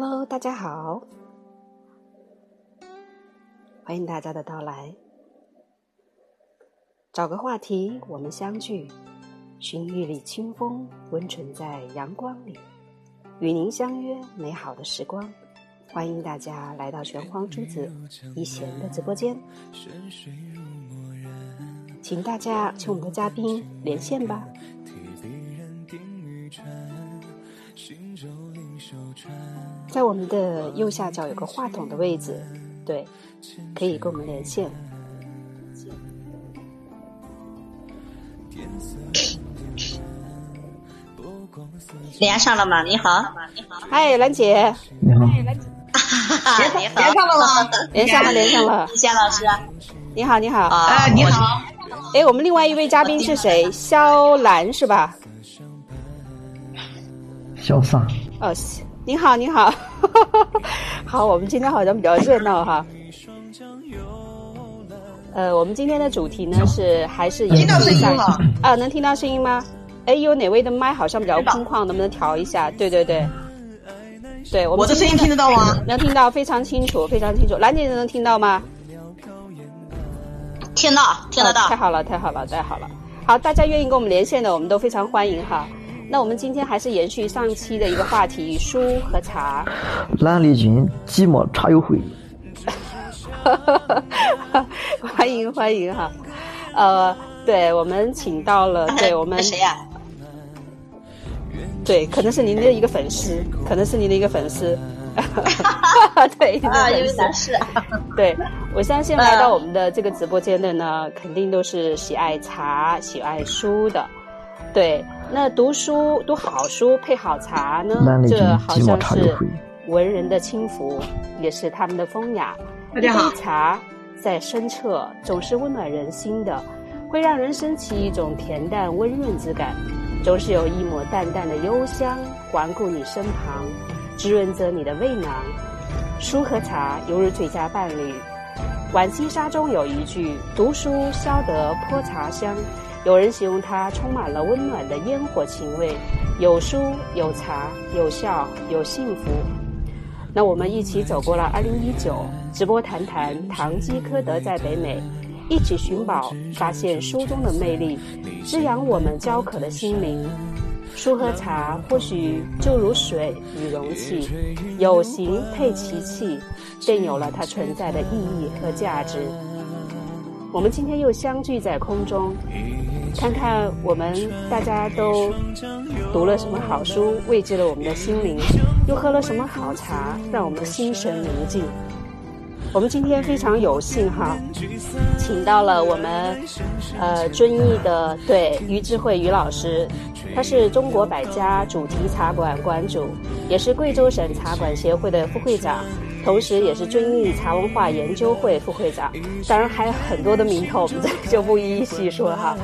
Hello，大家好，欢迎大家的到来。找个话题，我们相聚，寻玉里清风，温存在阳光里，与您相约美好的时光。欢迎大家来到玄黄珠子一贤的直播间，请大家请我们的嘉宾连线吧。在我们的右下角有个话筒的位置，对，可以跟我们连线。连上了吗？你好，你好，嗨，兰姐，你好，你好，连上了吗？连上了，连上了。夏老师，你好，你好，啊，你好。哎，我们另外一位嘉宾是谁？肖兰是吧？潇洒。哦，你好，你好，好，我们今天好像比较热闹哈。呃，我们今天的主题呢是还是听到声音了啊？能听到声音吗？哎，有哪位的麦好像比较空旷，能不能调一下？对对对，对，我的声音听得到吗？能听到，非常清楚，非常清楚。兰姐能听到吗？听到，听得到。太好了，太好了，太好了。好，大家愿意跟我们连线的，我们都非常欢迎哈。那我们今天还是延续上期的一个话题，书和茶。兰丽君寂寞茶友会。欢迎欢迎哈，呃，对我们请到了，对我们谁呀？对，可能是您的一个粉丝，可能是您的一个粉丝。对啊，因为男士。对，我相信来到我们的这个直播间的呢，肯定都是喜爱茶、喜爱书的。对，那读书读好书配好茶呢，这好像是文人的轻浮，也是他们的风雅。大家好。茶在深澈，总是温暖人心的，会让人升起一种恬淡温润之感。总是有一抹淡淡的幽香环顾你身旁，滋润着你的胃囊。书和茶犹如最佳伴侣。浣溪沙中有一句：“读书消得泼茶香。”有人形容它充满了温暖的烟火情味，有书有茶有笑有幸福。那我们一起走过了二零一九，直播谈谈堂吉诃德在北美。一起寻宝，发现书中的魅力，滋养我们焦渴的心灵。书和茶或许就如水与容器，有形配其器，便有了它存在的意义和价值。我们今天又相聚在空中，看看我们大家都读了什么好书，慰藉了我们的心灵，又喝了什么好茶，让我们心神宁静。我们今天非常有幸哈，请到了我们呃遵义的对于智慧于老师，他是中国百家主题茶馆馆主，也是贵州省茶馆协会的副会长，同时也是遵义茶文化研究会副会长，当然还有很多的名头，我们这里就不一一细说哈。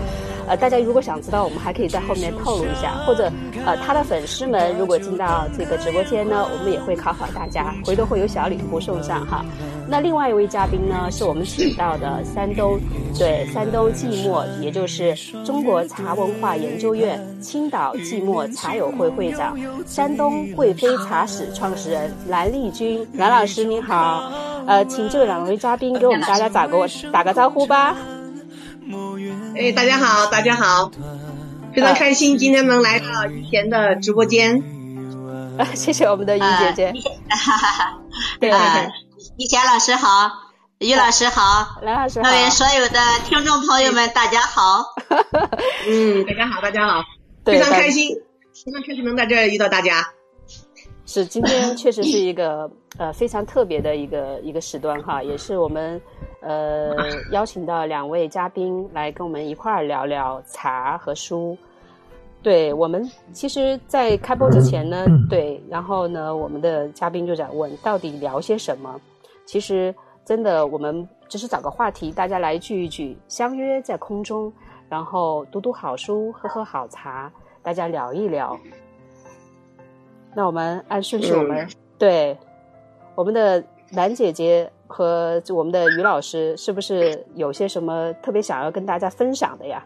呃，大家如果想知道，我们还可以在后面透露一下，或者呃，他的粉丝们如果进到这个直播间呢，我们也会考考大家，回头会有小礼物送上哈。那另外一位嘉宾呢，是我们请到的山东对山东寂寞，也就是中国茶文化研究院青岛寂寞茶友会会长，山东贵妃茶室创始人蓝丽君，蓝老师您好，呃，请这两位嘉宾给我们大家打个打个招呼吧。哎，大家好，大家好，非常开心今天能来到于贤的直播间。谢谢我们的于姐姐。哈哈哈。对 对对，于贤老师好，于老师好，蓝老师好，各位所有的听众朋友们，大家好。嗯，大家好，大家好，非常开心，非常开心能在这儿遇到大家。是，今天确实是一个呃非常特别的一个一个时段哈，也是我们。呃，邀请到两位嘉宾来跟我们一块儿聊聊茶和书。对我们，其实，在开播之前呢，对，然后呢，我们的嘉宾就在问，到底聊些什么？其实，真的，我们只是找个话题，大家来聚一聚，相约在空中，然后读读好书，喝喝好茶，大家聊一聊。那我们按顺序，我们对我们的兰姐姐。和我们的于老师是不是有些什么特别想要跟大家分享的呀？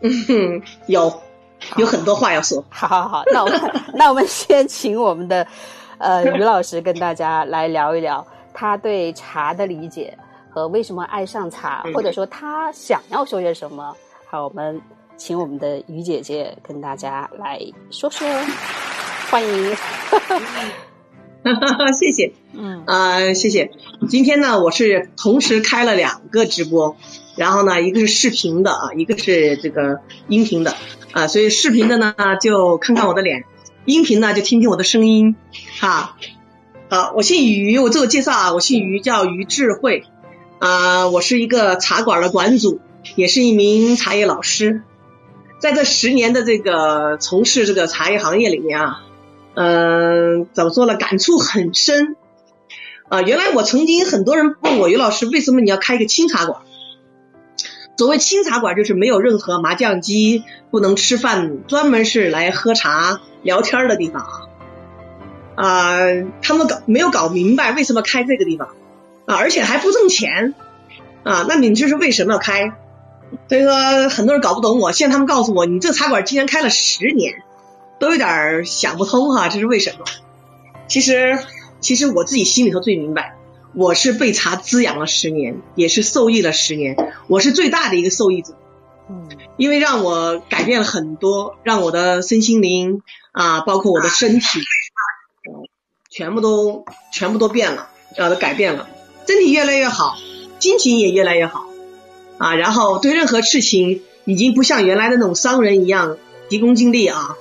嗯，有，有很多话要说。好好好，那我们 那我们先请我们的呃，于老师跟大家来聊一聊他对茶的理解和为什么爱上茶，或者说他想要说些什么。好，我们请我们的于姐姐跟大家来说说，欢迎。谢谢，嗯啊，谢谢。今天呢，我是同时开了两个直播，然后呢，一个是视频的啊，一个是这个音频的啊，所以视频的呢就看看我的脸，音频呢就听听我的声音哈。好，我姓于，我自我介绍啊，我姓于，叫于智慧啊，我是一个茶馆的馆主，也是一名茶叶老师，在这十年的这个从事这个茶叶行业里面啊。嗯，怎么说呢？感触很深啊！原来我曾经很多人问我于老师，为什么你要开一个清茶馆？所谓清茶馆，就是没有任何麻将机，不能吃饭，专门是来喝茶聊天的地方啊！啊，他们搞没有搞明白为什么开这个地方啊，而且还不挣钱啊！那你就是为什么要开？所以说很多人搞不懂我。现在他们告诉我，你这茶馆竟然开了十年。都有点想不通哈，这是为什么？其实，其实我自己心里头最明白，我是被茶滋养了十年，也是受益了十年，我是最大的一个受益者。嗯，因为让我改变了很多，让我的身心灵啊，包括我的身体，全部都全部都变了，啊，都改变了，身体越来越好，心情也越来越好啊，然后对任何事情已经不像原来的那种商人一样急功近利啊。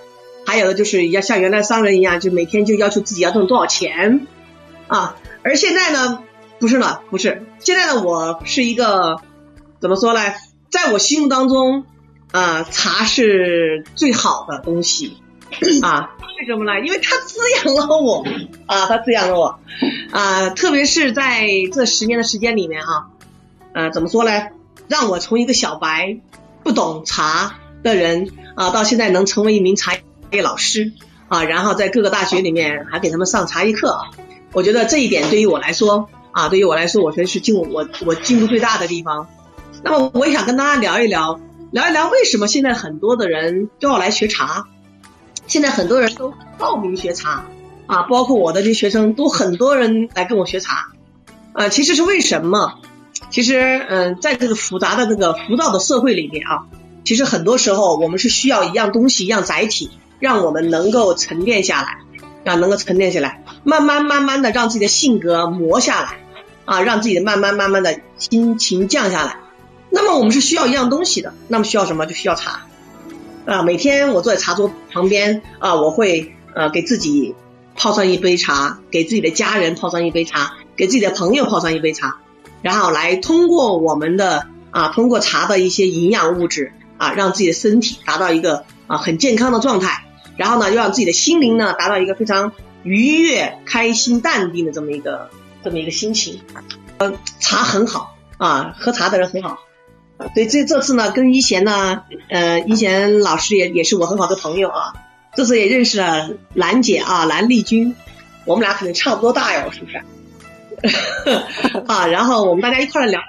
还有的就是要像原来商人一样，就每天就要求自己要挣多少钱啊，而现在呢，不是了，不是，现在呢，我是一个怎么说呢？在我心目当中啊，茶是最好的东西啊，为什么呢？因为它滋养了我啊，它滋养了我啊，特别是在这十年的时间里面哈，呃，怎么说呢？让我从一个小白不懂茶的人啊，到现在能成为一名茶。业老师啊，然后在各个大学里面还给他们上茶艺课啊，我觉得这一点对于我来说啊，对于我来说，我觉得是进我我进步最大的地方。那么我也想跟大家聊一聊，聊一聊为什么现在很多的人都要来学茶，现在很多人都报名学茶啊，包括我的这些学生都很多人来跟我学茶啊，其实是为什么？其实嗯，在这个复杂的这个浮躁的社会里面啊，其实很多时候我们是需要一样东西，一样载体。让我们能够沉淀下来，啊，能够沉淀下来，慢慢慢慢的让自己的性格磨下来，啊，让自己的慢慢慢慢的心情降下来。那么我们是需要一样东西的，那么需要什么？就需要茶，啊，每天我坐在茶桌旁边，啊，我会呃给自己泡上一杯茶，给自己的家人泡上一杯茶，给自己的朋友泡上一杯茶，然后来通过我们的啊，通过茶的一些营养物质啊，让自己的身体达到一个啊很健康的状态。然后呢，又让自己的心灵呢达到一个非常愉悦、开心、淡定的这么一个这么一个心情。呃，茶很好啊，喝茶的人很好。所以这这次呢，跟一贤呢，呃，一贤老师也也是我很好的朋友啊。这次也认识了兰姐啊，兰丽君，我们俩可能差不多大哟，是不是？啊，然后我们大家一块来聊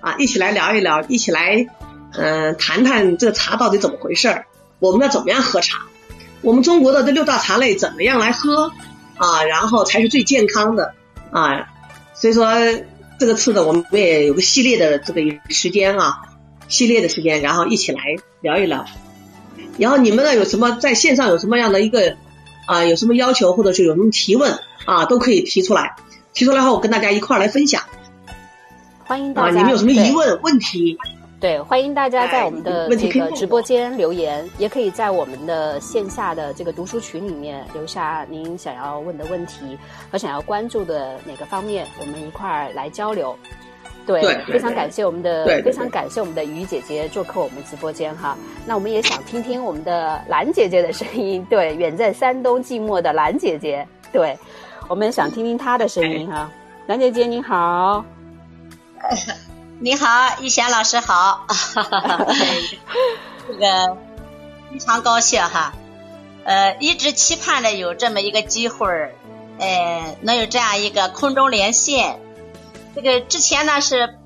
啊，一起来聊一聊，一起来嗯谈谈这个茶到底怎么回事儿，我们要怎么样喝茶？我们中国的这六大茶类怎么样来喝啊？然后才是最健康的啊！所以说这个次的我们也有个系列的这个时间啊，系列的时间，然后一起来聊一聊。然后你们呢有什么在线上有什么样的一个啊有什么要求或者是有什么提问啊都可以提出来，提出来后我跟大家一块儿来分享。欢迎大家。啊，你们有什么疑问问题？对，欢迎大家在我们的这个直播间留言，也可以在我们的线下的这个读书群里面留下您想要问的问题和想要关注的哪个方面，我们一块儿来交流。对，非常感谢我们的，非常感谢我们的于姐姐做客我们直播间哈。那我们也想听听我们的兰姐姐的声音，对，远在山东寂寞的兰姐姐，对，我们想听听她的声音哈。兰姐姐你好。你好，一贤老师好，这个非常高兴哈，呃，一直期盼着有这么一个机会儿，呃，能有这样一个空中连线。这个之前呢是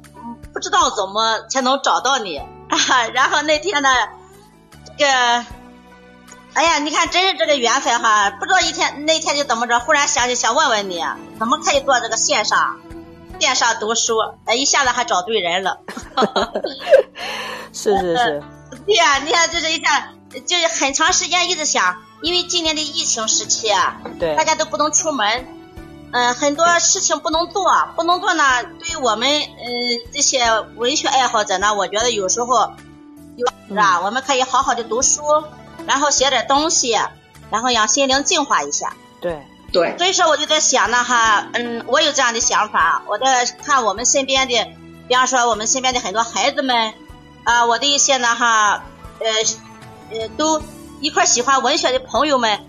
不知道怎么才能找到你，然后那天呢，这个哎呀，你看，真是这个缘分哈！不知道一天那天就怎么着，忽然想起想问问你，怎么可以做这个线上线上读书？哎，一下子还找对人了。是是是。对呀，你看，就是一下，就是很长时间一直想，因为今年的疫情时期啊，对，大家都不能出门，嗯，很多事情不能做，不能做呢。对于我们嗯这些文学爱好者呢，我觉得有时候有是吧？我们可以好好的读书。然后写点东西，然后让心灵净化一下。对对。所以说我就在想呢哈，嗯，我有这样的想法。我在看我们身边的，比方说我们身边的很多孩子们，啊，我的一些呢哈，呃呃，都一块喜欢文学的朋友们，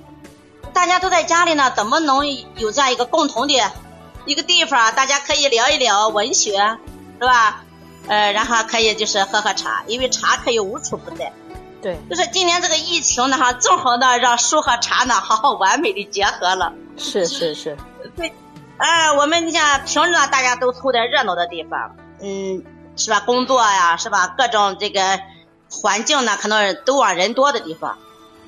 大家都在家里呢，怎么能有这样一个共同的一个地方，大家可以聊一聊文学，是吧？呃，然后可以就是喝喝茶，因为茶可以无处不在。对，就是今年这个疫情呢，哈，正好呢让书和茶呢好好完美的结合了。是是是。对，哎，我们你像平时呢，大家都凑在热闹的地方，嗯，是吧？工作呀，是吧？各种这个环境呢，可能都往人多的地方。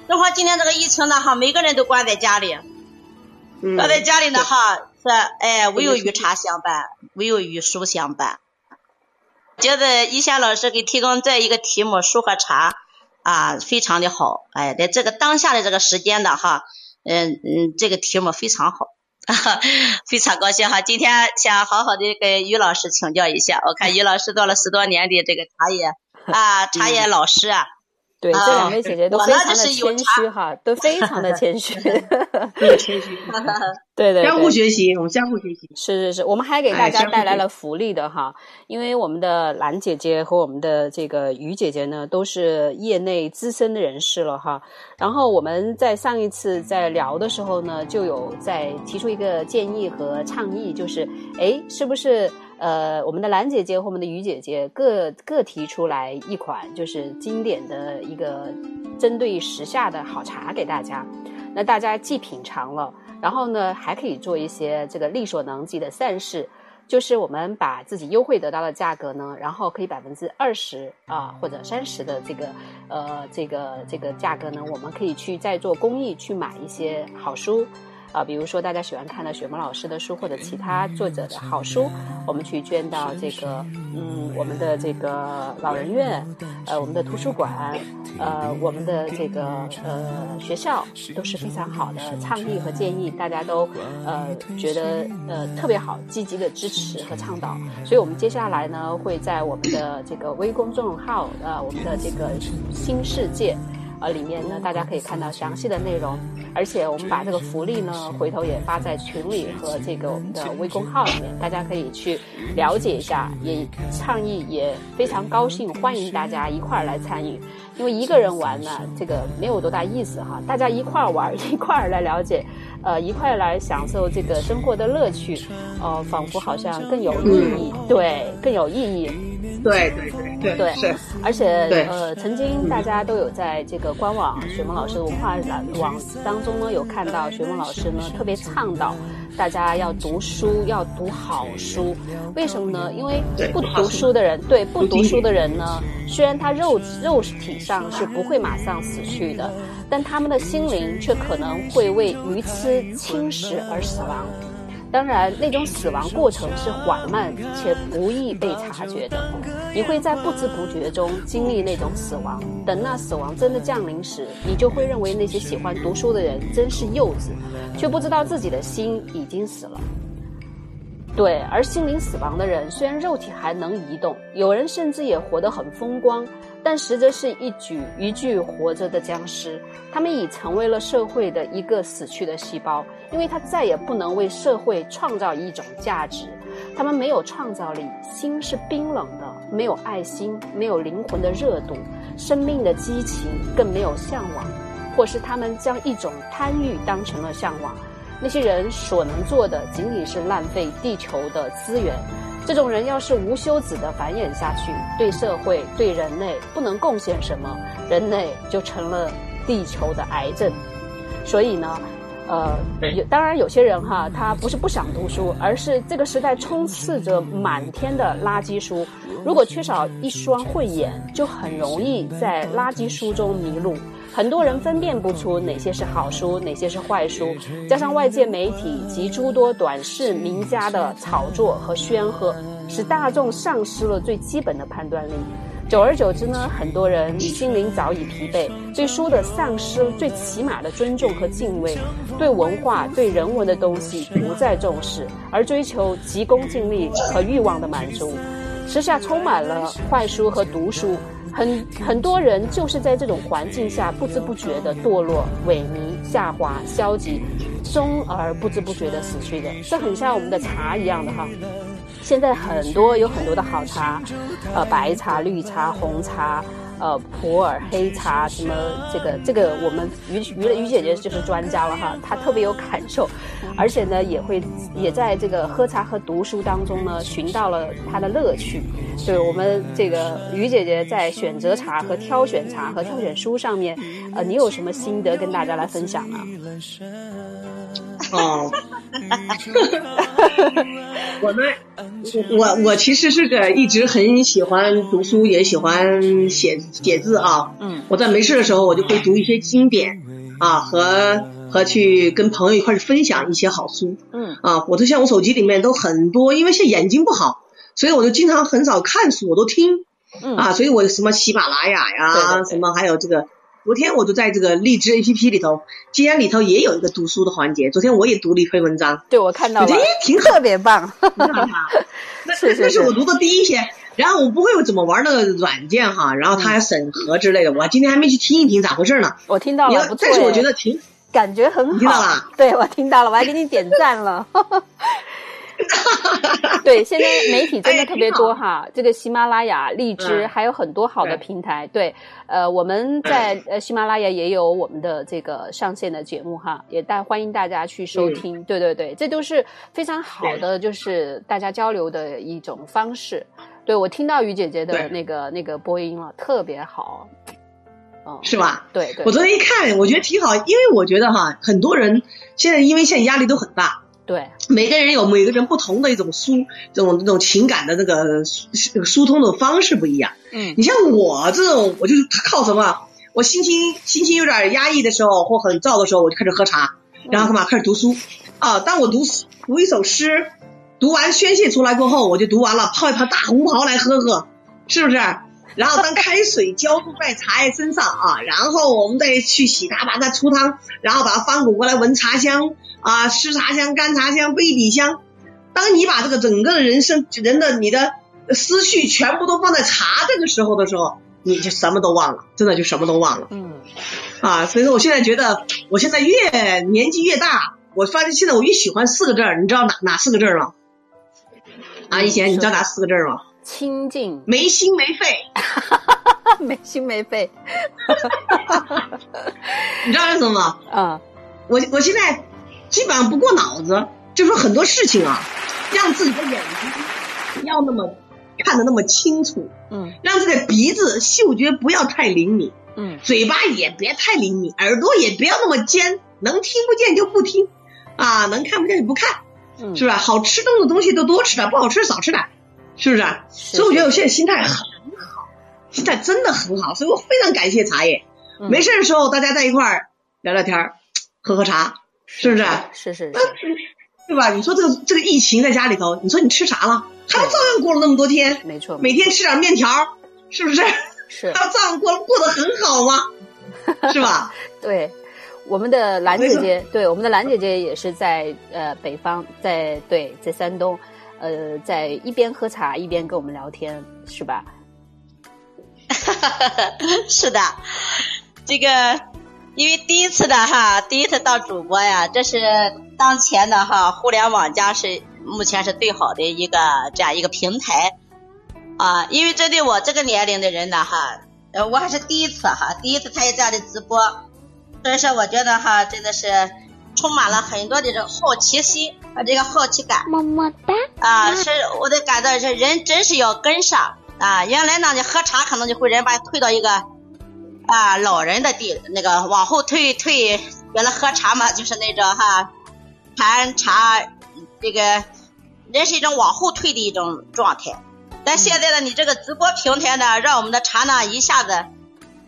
正好今年这个疫情呢，哈，每个人都关在家里，嗯关在家里呢，哈，是哎，唯有与茶相伴，唯有与书相伴。觉得一贤老师给提供这一个题目，书和茶。啊，非常的好，哎，在这个当下的这个时间的哈，嗯嗯，这个题目非常好，非常高兴哈。今天想好好的跟于老师请教一下，我看于老师做了十多年的这个茶叶啊，茶叶老师啊。对，这两位姐姐都非常的谦虚哈，都 非常的谦虚，谦虚，对对，相互学习，我们相互学习。是是是，我们还给大家带来了福利的哈，因为我们的兰姐姐和我们的这个于姐姐呢，都是业内资深的人士了哈。然后我们在上一次在聊的时候呢，就有在提出一个建议和倡议，就是哎，是不是？呃，我们的兰姐姐和我们的于姐姐各各提出来一款就是经典的一个针对时下的好茶给大家，那大家既品尝了，然后呢还可以做一些这个力所能及的善事，就是我们把自己优惠得到的价格呢，然后可以百分之二十啊或者三十的这个呃这个这个价格呢，我们可以去再做公益去买一些好书。啊，比如说大家喜欢看的雪萌老师的书，或者其他作者的好书，我们去捐到这个，嗯，我们的这个老人院，呃，我们的图书馆，呃，我们的这个呃学校都是非常好的倡议和建议，大家都呃觉得呃特别好，积极的支持和倡导。所以我们接下来呢，会在我们的这个微公众号，呃，我们的这个新世界。呃，里面呢，大家可以看到详细的内容，而且我们把这个福利呢，回头也发在群里和这个我们的微公号里面，大家可以去了解一下，也倡议也非常高兴，欢迎大家一块儿来参与，因为一个人玩呢，这个没有多大意思哈，大家一块儿玩，一块儿来了解，呃，一块儿来享受这个生活的乐趣，呃，仿佛好像更有意义，对，更有意义。对对对对是，而且呃，曾经大家都有在这个官网雪萌老师的文化网当中呢，有看到雪萌老师呢特别倡导大家要读书，要读好书。为什么呢？因为不读书的人，对不读书的人呢，虽然他肉肉体上是不会马上死去的，但他们的心灵却可能会为鱼吃侵蚀而死亡。当然，那种死亡过程是缓慢且不易被察觉的。你会在不知不觉中经历那种死亡。等那死亡真的降临时，你就会认为那些喜欢读书的人真是幼稚，却不知道自己的心已经死了。对，而心灵死亡的人，虽然肉体还能移动，有人甚至也活得很风光。但实则是一具一具活着的僵尸，他们已成为了社会的一个死去的细胞，因为他再也不能为社会创造一种价值。他们没有创造力，心是冰冷的，没有爱心，没有灵魂的热度，生命的激情，更没有向往，或是他们将一种贪欲当成了向往。那些人所能做的，仅仅是浪费地球的资源。这种人要是无休止的繁衍下去，对社会、对人类不能贡献什么，人类就成了地球的癌症。所以呢，呃，有当然有些人哈，他不是不想读书，而是这个时代充斥着满天的垃圾书，如果缺少一双慧眼，就很容易在垃圾书中迷路。很多人分辨不出哪些是好书，哪些是坏书。加上外界媒体及诸多短视名家的炒作和宣赫，使大众丧失了最基本的判断力。久而久之呢，很多人心灵早已疲惫，对书的丧失最起码的尊重和敬畏，对文化、对人文的东西不再重视，而追求急功近利和欲望的满足。时下充满了坏书和毒书，很很多人就是在这种环境下不知不觉的堕落、萎靡、下滑、消极，终而不知不觉的死去的。这很像我们的茶一样的哈。现在很多有很多的好茶，呃，白茶、绿茶、红茶，呃，普洱黑茶，什么这个这个，我们于于于姐姐就是专家了哈，她特别有感受，而且呢，也会也在这个喝茶和读书当中呢，寻到了她的乐趣。对我们这个于姐姐在选择茶和挑选茶和挑选书上面，呃，你有什么心得跟大家来分享呢？哦，我们，我我其实是个一直很喜欢读书，也喜欢写写字啊。嗯，我在没事的时候，我就会读一些经典啊，和和去跟朋友一块去分享一些好书。嗯，啊，我都像我手机里面都很多，因为现在眼睛不好，所以我就经常很少看书，我都听。嗯啊，所以我什么喜马拉雅呀，对对对什么还有这个。昨天我就在这个荔枝 A P P 里头，竟然里头也有一个读书的环节。昨天我也读了一篇文章，对我看到了，我觉得挺好特别棒。那是是是那是我读的第一篇，然后我不会怎么玩那个软件哈，然后它还审核之类的，我今天还没去听一听咋回事呢。我听到了，但是我觉得挺，感觉很好。你听到了？对，我听到了，我还给你点赞了。对，现在媒体真的特别多哈，这个喜马拉雅、荔枝嗯还有很多好的平台。对，呃，我们在呃喜马拉雅也有我们的这个上线的节目哈，也大欢迎大家去收听。对对对，这都是非常好的，就是大家交流的一种方式。对我听到于姐姐的那个那个播音了，特别好。嗯，是吧？对对我昨天一看，我觉得挺好，因为我觉得哈，很多人现在因为现在压力都很大，对，每个人有每个人不同的一种疏这种这种情感的这个疏疏通的方式不一样。嗯你像我这种，我就是靠什么？我心情心情有点压抑的时候，或很燥的时候，我就开始喝茶，然后干嘛？开始读书啊。当我读读一首诗，读完宣泄出来过后，我就读完了，泡一泡大红袍来喝喝，是不是？然后当开水浇注在茶叶身上啊，然后我们再去洗它，把它出汤，然后把它翻滚过来闻茶香啊，湿茶香、干茶香、杯底香。当你把这个整个的人生人的你的思绪全部都放在茶这个时候的时候，你就什么都忘了，真的就什么都忘了嗯啊！所以说，我现在觉得，我现在越年纪越大，我发现现在我越喜欢四个字儿，你知道哪哪四个字儿吗？啊，以前你知道哪四个字儿吗？清静，没心没肺，没心没肺。你知道为什么吗？啊，我我现在基本上不过脑子，就说很多事情啊，让自己的眼睛不要那么看得那么清楚，嗯让自己的鼻子嗅觉不要太灵敏，嗯嘴巴也别太灵敏，耳朵也不要那么尖，能听不见就不听，啊，能看不见就不看，嗯，是吧？好吃东的东西都多吃点，不好吃少吃点，是不是？是所以我觉得我现在心态很好，心态真的很好，所以我非常感谢茶叶。嗯没事的时候大家在一块儿聊聊天儿，喝喝茶，是不是？是是那是，对吧？你说这个这个疫情在家里头，你说你吃啥了？他不照样过了那么多天，没错，每天吃点面条，是不是？是还不照样过过得很好吗？是吧？对。我们的兰姐姐，对我们的兰姐姐也是在呃北方，在对在山东，呃，在一边喝茶一边跟我们聊天，是吧？是的，这个因为第一次的哈，第一次当主播呀，这是当前的哈互联网加是目前是最好的一个这样一个平台啊。因为针对我这个年龄的人呢哈，呃，我还是第一次哈，第一次参与这样的直播，所以说我觉得哈，真的是充满了很多的这种好奇心和这个好奇感。么么哒。啊，是我得感到是人真是要跟上啊！原来呢，你喝茶可能就会人把你推到一个啊老人的地那个往后退退，原来喝茶嘛就是那种哈盘茶这个人是一种往后退的一种状态。但现在呢，你这个直播平台呢，让我们的茶呢一下子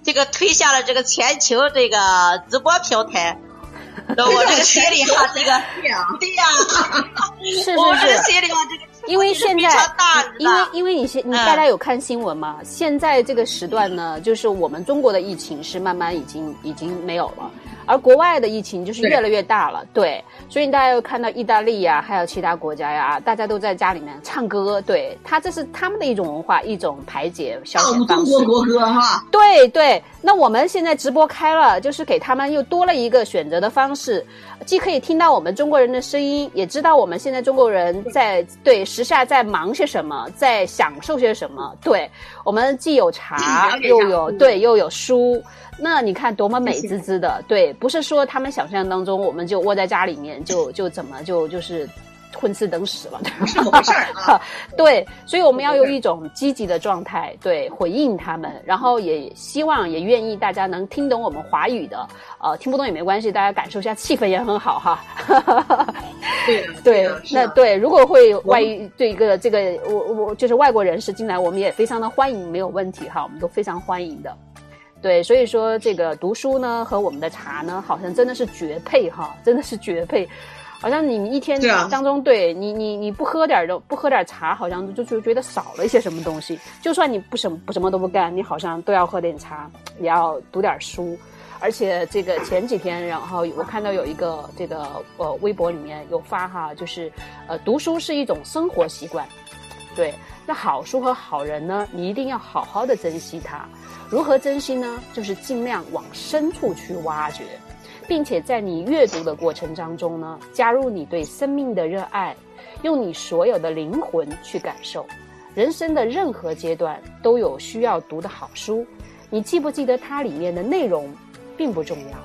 这个推向了这个全球这个直播平台。那我这个心 里哈，这个对呀，是是是。心里哈，这个因为现在因为因为你现你嗯大家有看新闻吗？现在这个时段呢，就是我们中国的疫情是慢慢已经已经没有了，而国外的疫情就是越来越大了。对，所以大家又看到意大利呀，还有其他国家呀，大家都在家里面唱歌，对他这是他们的一种文化，一种排解消唱遣方式。中国国歌哈。对对，那我们现在直播开了，就是给他们又多了一个选择的方式，既可以听到我们中国人的声音，也知道我们现在中国人在对时下在忙些什么，在享受些什么。对我们既有茶，又有嗯对又有书，那你看多么美滋滋的。对，不是说他们想象当中，我们就窝在家里面就就怎么就就是混吃等死了。是怎么回事儿啊？对，所以我们要有一种积极的状态，对，回应他们，然后也希望也愿意大家能听懂我们华语的，呃，听不懂也没关系，大家感受一下气氛也很好哈。对呀对那对，如果会外语对一个这个我我就是外国人士进来，我们也非常的欢迎，没有问题哈，我们都非常欢迎的。对，所以说这个读书呢和我们的茶呢，好像真的是绝配哈，真的是绝配。好像你一天当中，对你你你不喝点儿的不喝点儿茶，好像就就觉得少了一些什么东西。就算你不什么不什么都不干，你好像都要喝点茶，也要读点儿书。而且这个前几天，然后我看到有一个这个呃微博里面有发哈，就是呃读书是一种生活习惯，对，那好书和好人呢，你一定要好好的珍惜它。如何珍惜呢？就是尽量往深处去挖掘，并且在你阅读的过程当中呢，加入你对生命的热爱，用你所有的灵魂去感受。人生的任何阶段都有需要读的好书，你记不记得它里面的内容，并不重要，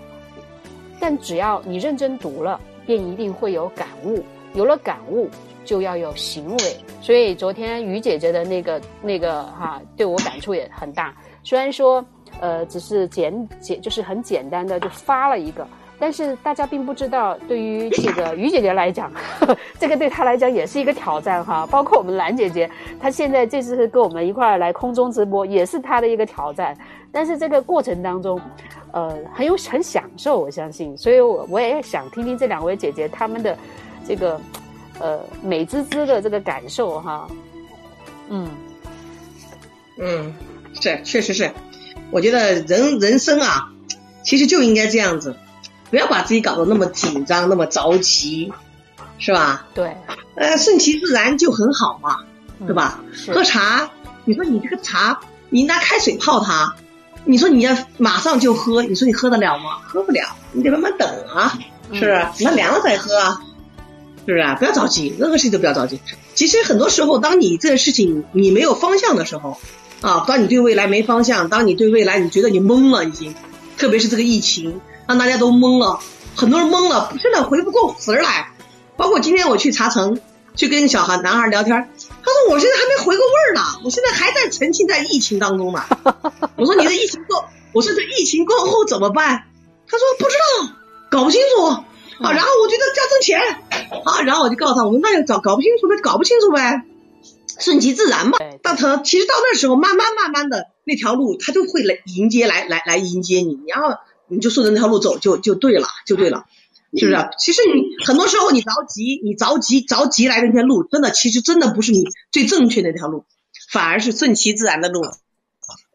但只要你认真读了，便一定会有感悟。有了感悟，就要有行为。所以昨天于姐姐的那个那个哈、对我感触也很大。虽然说呃只是简简就是很简单的就发了一个，但是大家并不知道，对于这个于姐姐来讲，这个对她来讲也是一个挑战哈。包括我们兰姐姐，她现在这次是跟我们一块儿来空中直播，也是她的一个挑战。但是这个过程当中，呃，很有很享受，我相信。所以我我也想听听这两位姐姐她们的这个呃美滋滋的这个感受哈。嗯，嗯，是，确实是。我觉得人人生啊，其实就应该这样子，不要把自己搞得那么紧张，那么着急，是吧？对，呃，顺其自然就很好嘛，对吧？喝茶，你说你这个茶，你拿开水泡它，你说你要马上就喝，你说你喝得了吗？喝不了，你得慢慢等啊，是不是？嗯那凉了再喝啊，是不是？不要着急，任何事情都不要着急。其实很多时候，当你这个事情你没有方向的时候，啊，当你对未来没方向，当你对未来你觉得你懵了已经，特别是这个疫情，让大家都懵了，很多人懵了，真的回不过神儿来。包括今天我去茶城，去跟小孩男孩聊天，他说我现在还没回过味儿呢，我现在还在沉浸在疫情当中呢。我说你的疫情过，我说这疫情过后怎么办？他说不知道，搞不清楚啊。然后我觉得要挣钱啊，然后我就告诉他，我说那要搞搞不清楚呗，搞不清楚呗，顺其自然嘛对。到他其实到那时候，慢慢慢慢的那条路，他就会来迎接来来来迎接你，然后你就顺着那条路走，就就对了，就对了。是不是？其实你很多时候你着急，你着急着急来的那条路，真的其实真的不是你最正确的那条路，反而是顺其自然的路，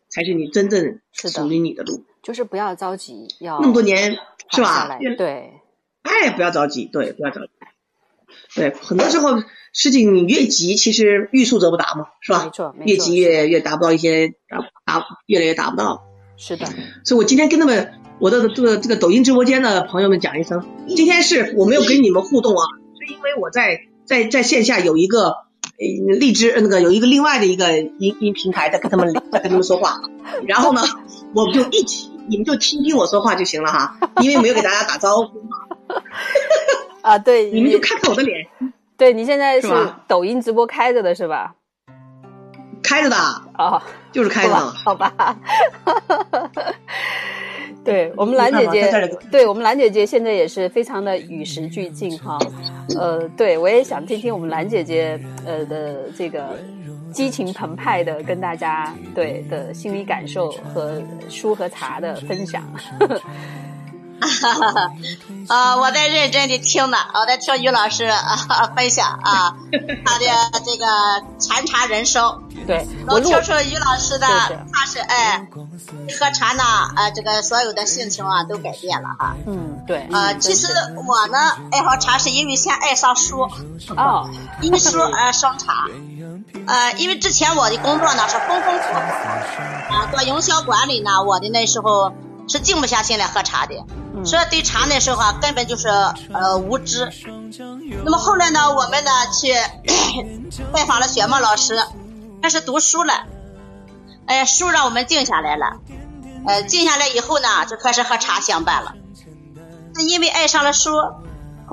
才是你真正是属于你的路。就是不要着急，要那么多年是吧？对，哎，不要着急，对，不要着急。对，很多时候事情你越急，其实欲速则不达嘛，是吧？没错没错越急越越达不到一些达达，越来越达不到。是的，所以我今天跟他们我的这个这个抖音直播间的朋友们讲一声，今天是我没有跟你们互动啊，是因为我在在在线下有一个呃荔枝呃那个有一个另外的一个音音平台在跟他们在跟他们说话，然后呢，我们就一起你们就听听我说话就行了哈，因为没有给大家打招呼嘛，啊，对，你们就看看我的脸，对你现在是抖音直播开着的是吧？开着的，哦，就是开着的。好吧。对我们兰姐姐对我们兰姐姐现在也是非常的与时俱进哈。呃，对我也想听听我们兰姐姐呃的这个激情澎湃的跟大家对的心理感受和书和茶的分享。哈哈哈，啊，我在认真的听呢，我在听于老师啊分享啊，他的这个禅茶人生。对，我听说于老师的他是哎，喝茶呢，呃，这个所有的性情啊都改变了哈。嗯，对，呃，嗯其实我呢爱好茶是因为先爱上书，哦，因书而生茶。呃，因为之前我的工作呢是风风火火，啊，做营销管理呢，我的那时候是静不下心来喝茶的，嗯。所以对茶那时候啊根本就是呃无知。那么后来呢，我们呢去 拜访了雪墨老师，开始读书了，哎，书让我们静下来了，呃，静下来以后呢，就开始和茶相伴了。是因为爱上了书，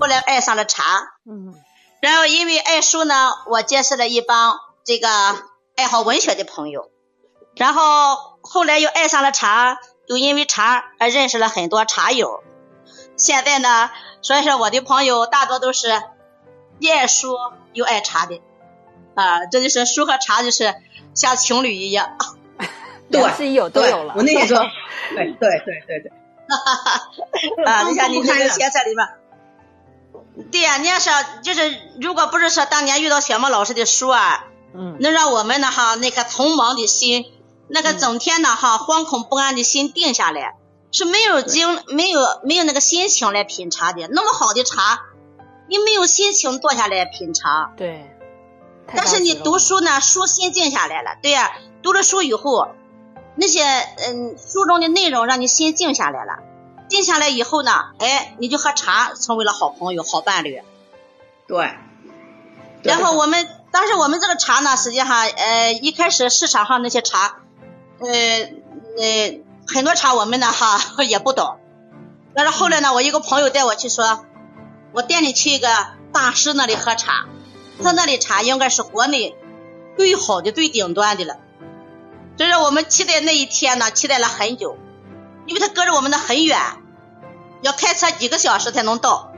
后来爱上了茶，嗯。然后因为爱书呢，我结识了一帮这个爱好文学的朋友，然后后来又爱上了茶，又因为茶而认识了很多茶友。现在呢，所以说我的朋友大多都是既爱书又爱茶的，啊，这就是书和茶就是像情侣一样。对，自己有都对有了。我那个时候，对对对对对，啊，你像你这个放不开的学在里面。对呀、你要是就是，如果不是说当年遇到雪沫老师的书啊，嗯能让我们呢哈那个匆忙的心，那个整天呢哈惶恐不安的心定下来，是没有精没有没有那个心情来品茶的。那么好的茶，你没有心情坐下来品茶。对，但是你读书呢，书心静下来了，对呀、读了书以后，那些嗯书中的内容让你心静下来了，静下来以后呢，哎，你就和茶成为了好朋友、好伴侣。对。然后我们当时我们这个茶呢，实际上呃一开始市场上那些茶，呃呃很多茶我们呢哈 也不懂，但是后来呢，我一个朋友带我去说，我带你去一个大师那里喝茶，他那里茶应该是国内最好的、最顶端的了。所以说我们期待那一天呢，期待了很久，因为他隔着我们的很远，要开车几个小时才能到。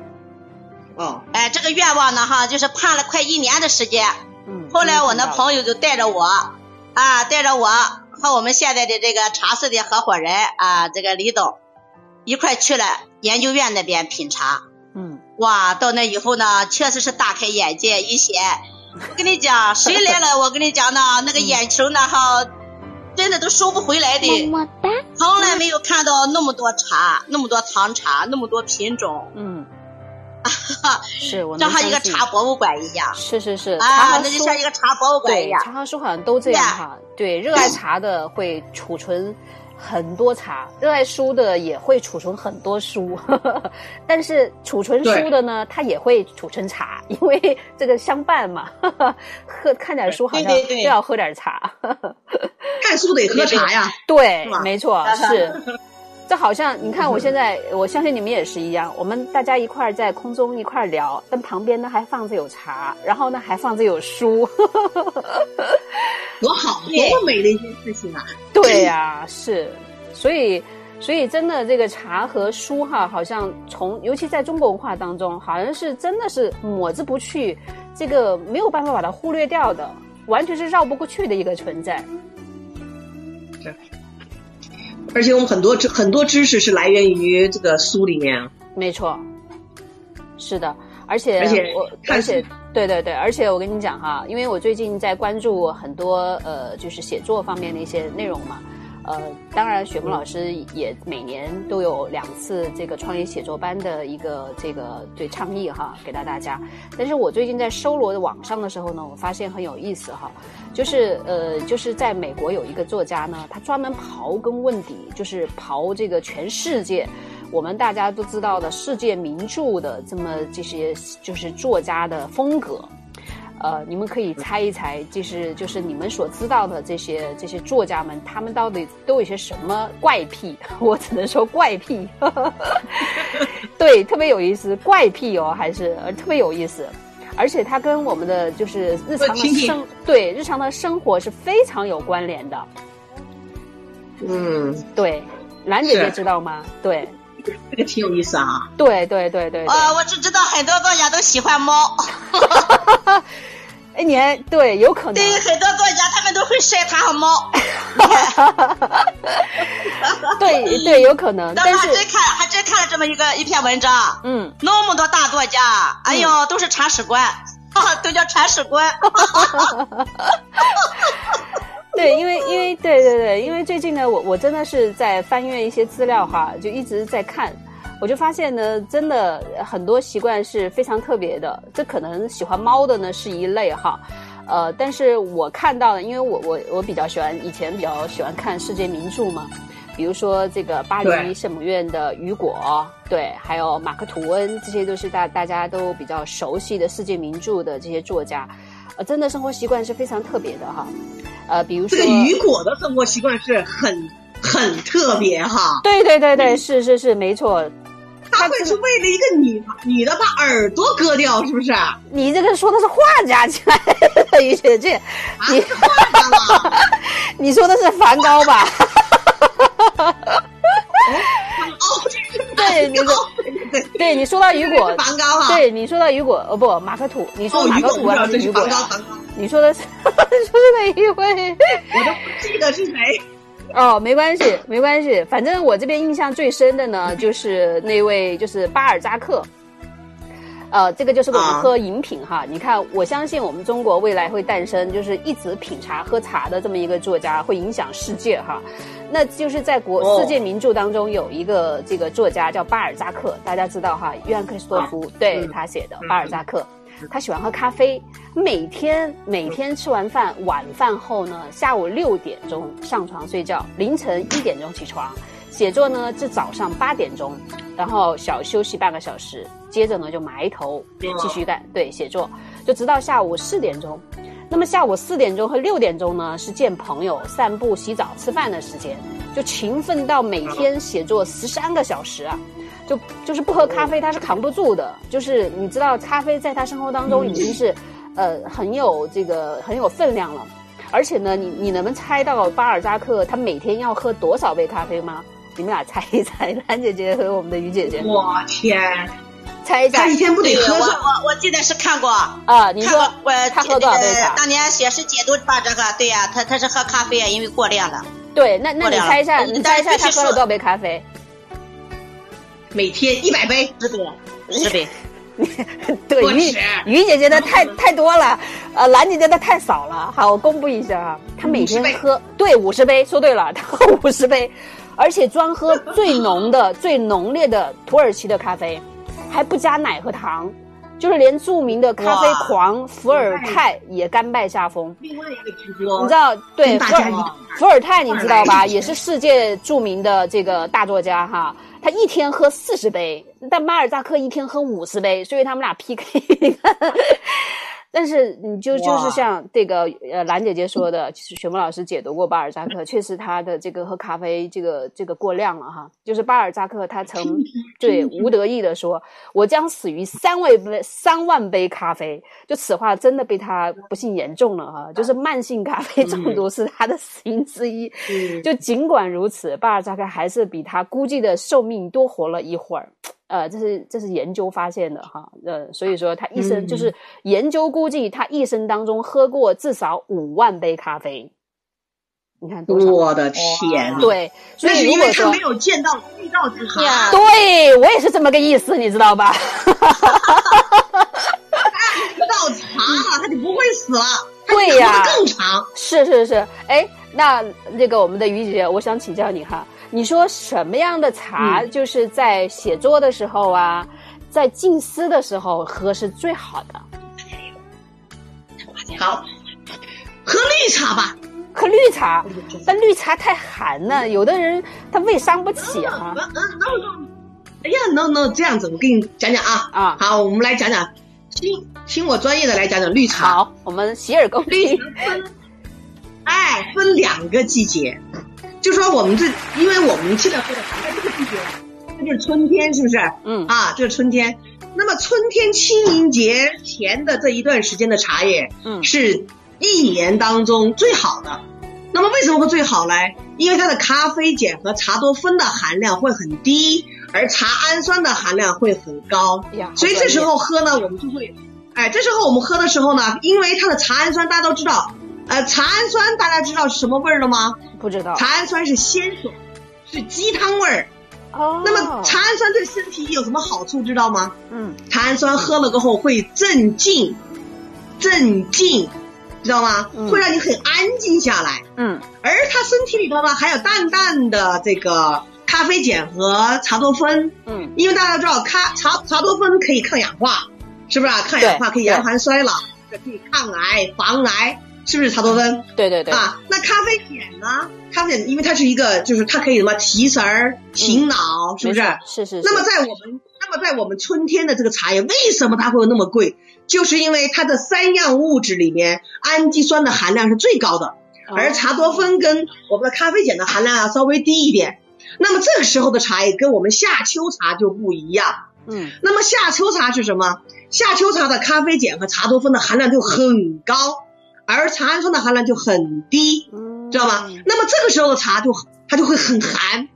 哦，哎，这个愿望呢，哈，就是盼了快一年的时间。嗯，后来我那朋友就带着我，啊，带着我和我们现在的这个茶室的合伙人啊，这个李董一块去了研究院那边品茶。嗯哇，到那以后呢，确实是大开眼界一些。我跟你讲，谁来了，我跟你讲呢，那个眼球呢，哈，真的都收不回来的。么哒。从来没有看到那么多茶，那么多糖茶，那么多品种，嗯，是 我就像一个茶博物馆一样。是是是，啊，那就像一个茶博物馆一对，样。茶和书好像都这样哈。对，热爱茶的会储存很多茶，热爱书的也会储存很多书，但是储存书的呢，他也会储存茶，因为这个相伴嘛。喝看点书好像对对对就要喝点茶。看书得喝茶呀。对，没错，是。这好像你看，我现在我相信你们也是一样，我们大家一块儿在空中一块儿聊，但旁边呢还放着有茶，然后呢还放着有书。多好，多么美的一件事情啊！对呀、是，所以所以真的这个茶和书哈，好像从尤其在中国文化当中，好像是真的是抹之不去，这个没有办法把它忽略掉的，完全是绕不过去的一个存在。而且我们很多知很多知识是来源于这个书里面啊。没错，是的，而且而且我看而且对对对，而且我跟你讲哈，因为我最近在关注很多呃，就是写作方面的一些内容嘛。呃，当然，雪木老师也每年都有两次这个创业写作班的一个这个对倡议哈，给到大家。但是我最近在搜罗的网上的时候呢，我发现很有意思哈，就是呃，就是在美国有一个作家呢，他专门刨根问底，就是刨这个全世界我们大家都知道的世界名著的这么这些就是作家的风格。呃，你们可以猜一猜，就是就是你们所知道的这些这些作家们，他们到底都有些什么怪癖？我只能说怪癖，对，特别有意思，怪癖哦，还是呃特别有意思，而且它跟我们的就是日常的我听听生对日常的生活是非常有关联的。嗯，对，兰姐姐知道吗？对，这个挺有意思啊。对对对对对。呃，我只知道很多作家都喜欢猫，哎，你还对，有可能。对于很多作家，他们都会晒他和猫。对对，有可能，但当时还真看，还真看了这么一个一篇文章，嗯，那么多大作家，哎呦，都是铲屎官，都叫铲屎官。对，因为因为对对对，因为最近呢，我我真的是在翻阅一些资料哈，就一直在看，我就发现呢，真的很多习惯是非常特别的。这可能喜欢猫的呢是一类哈，呃，但是我看到的，因为我我我比较喜欢以前比较喜欢看世界名著嘛，比如说这个巴黎圣母院的雨果，对，还有马克吐温，这些都是大大家都比较熟悉的世界名著的这些作家，呃，真的生活习惯是非常特别的哈。呃，比如说这个雨果的生活习惯是很很特别哈，对对对对，是是是，没错。他会是为了一个女女的把耳朵割掉，是不是？啊，你这个说的是画家起来的于姐姐，你是画家吗？你说的是梵高吧？对你说哦对你说到雨果，梵高哈。对你说到雨果，哦不，马克吐，你说马克吐还是是雨果你说的是 说的哪一位？我都不记得是谁。哦，没关系，没关系，反正我这边印象最深的呢，就是那位就是巴尔扎克。呃，这个就是我们啊喝饮品哈。你看，我相信我们中国未来会诞生，就是一直品茶喝茶的这么一个作家，会影响世界哈。那就是在国哦世界名著当中有一个这个作家叫巴尔扎克，大家知道哈，约翰克里斯托弗、对、嗯他写的嗯巴尔扎克。他喜欢喝咖啡，每天每天吃完饭，晚饭后呢，下午六点钟上床睡觉，凌晨一点钟起床，写作呢至早上八点钟，然后小休息半个小时，接着呢就埋头继续干，对，写作，就直到下午四点钟。那么下午四点钟和六点钟呢是见朋友、散步、洗澡、吃饭的时间，就勤奋到每天写作十三个小时啊。就就是不喝咖啡，他是扛不住的。就是你知道，咖啡在他生活当中已经是，呃，很有这个很有分量了。而且呢，你你能不能猜到巴尔扎克他每天要喝多少杯咖啡吗？你们俩猜一猜，兰姐姐和我们的于姐姐我天，猜一下他一天不得喝上？我我记得是看过，啊？你说我他喝多少杯？当年写诗解读把这个，对呀、他他是喝咖啡啊，因为过量了。对，那那你猜一下，嗯你猜一下他喝了多少杯咖啡？每天一百杯，十杯，十杯。对，于于姐姐的太太多了，呃，兰姐姐的太少了。好，我公布一下啊，她每天50杯喝对五十杯，说对了，她喝五十杯，而且专喝 最浓的、最浓烈的土耳其的咖啡，还不加奶和糖，就是连著名的咖啡狂伏尔泰也甘拜下风。另外一个直播，你知道，对伏尔泰，你知道吧？也是世界著名的这个大作家哈。他一天喝四十杯，但马尔扎克一天喝五十杯，所以他们俩 PK。但是你就就是像这个呃兰姐姐说的，其实雪梦老师解读过巴尔扎克，确实他的这个喝咖啡这个这个过量了哈。就是巴尔扎克他曾对吴得意的说：“我将死于三万杯三万杯咖啡。”就此话真的被他不幸言中了哈，就是慢性咖啡中毒是他的死因之一。嗯就尽管如此，巴尔扎克还是比他估计的寿命多活了一会儿。呃，这是这是研究发现的哈，呃，所以说他一生、嗯就是研究估计他一生当中喝过至少五万杯咖啡，你看多少？我的天，，对，所以如果说因为他没有见到遇到之茶，对我也是这么个意思，你知道吧？遇到茶了，他就不会死了，对呀更长。是是是，哎，那那个我们的于姐姐，我想请教你哈，你说什么样的茶嗯就是在写作的时候啊，在静思的时候喝是最好的？好，喝绿茶吧。喝绿茶，但绿茶太寒了，有的人他胃伤不起哈嗯。嗯嗯，哎呀，no no，这样子，我给你讲讲啊。啊，好，我们来讲讲，听听我专业的来讲讲绿茶。好，我们洗耳恭听。哎，分两个季节，就说我们这，因为我们现在喝的茶在这个季节，这就是春天，是不是？嗯啊，就是春天。那么春天清明节前的这一段时间的茶叶，嗯是一年当中最好的。那么为什么会最好嘞？因为它的咖啡碱和茶多酚的含量会很低，而茶氨酸的含量会很高。呀，所以这时候喝呢，我们就会，哎，这时候我们喝的时候呢，因为它的茶氨酸大家都知道，呃，茶氨酸大家知道是什么味儿了吗？不知道。茶氨酸是鲜爽，是鸡汤味儿。哦。那么茶氨酸对身体有什么好处知道吗？嗯。茶氨酸喝了过后会镇静，镇静。知道吗？会让你很安静下来。嗯，而它身体里头呢，还有淡淡的这个咖啡碱和茶多酚。嗯，因为大家知道，咖茶茶多酚可以抗氧化，是不是啊？抗氧化可以延缓衰老，可以抗癌防癌，是不是茶多酚？对对对。啊，那咖啡碱呢？咖啡碱因为它是一个，就是它可以什么提神儿、醒脑，是不是？是是。那么在我们，那么在我们春天的这个茶叶，为什么它会有那么贵？就是因为它的三样物质里面氨基酸的含量是最高的，而茶多酚跟我们的咖啡碱的含量要稍微低一点。那么这个时候的茶叶跟我们夏秋茶就不一样。嗯。那么夏秋茶是什么？夏秋茶的咖啡碱和茶多酚的含量就很高，而茶氨酸的含量就很低，知道吗？那么这个时候的茶就它就会很寒，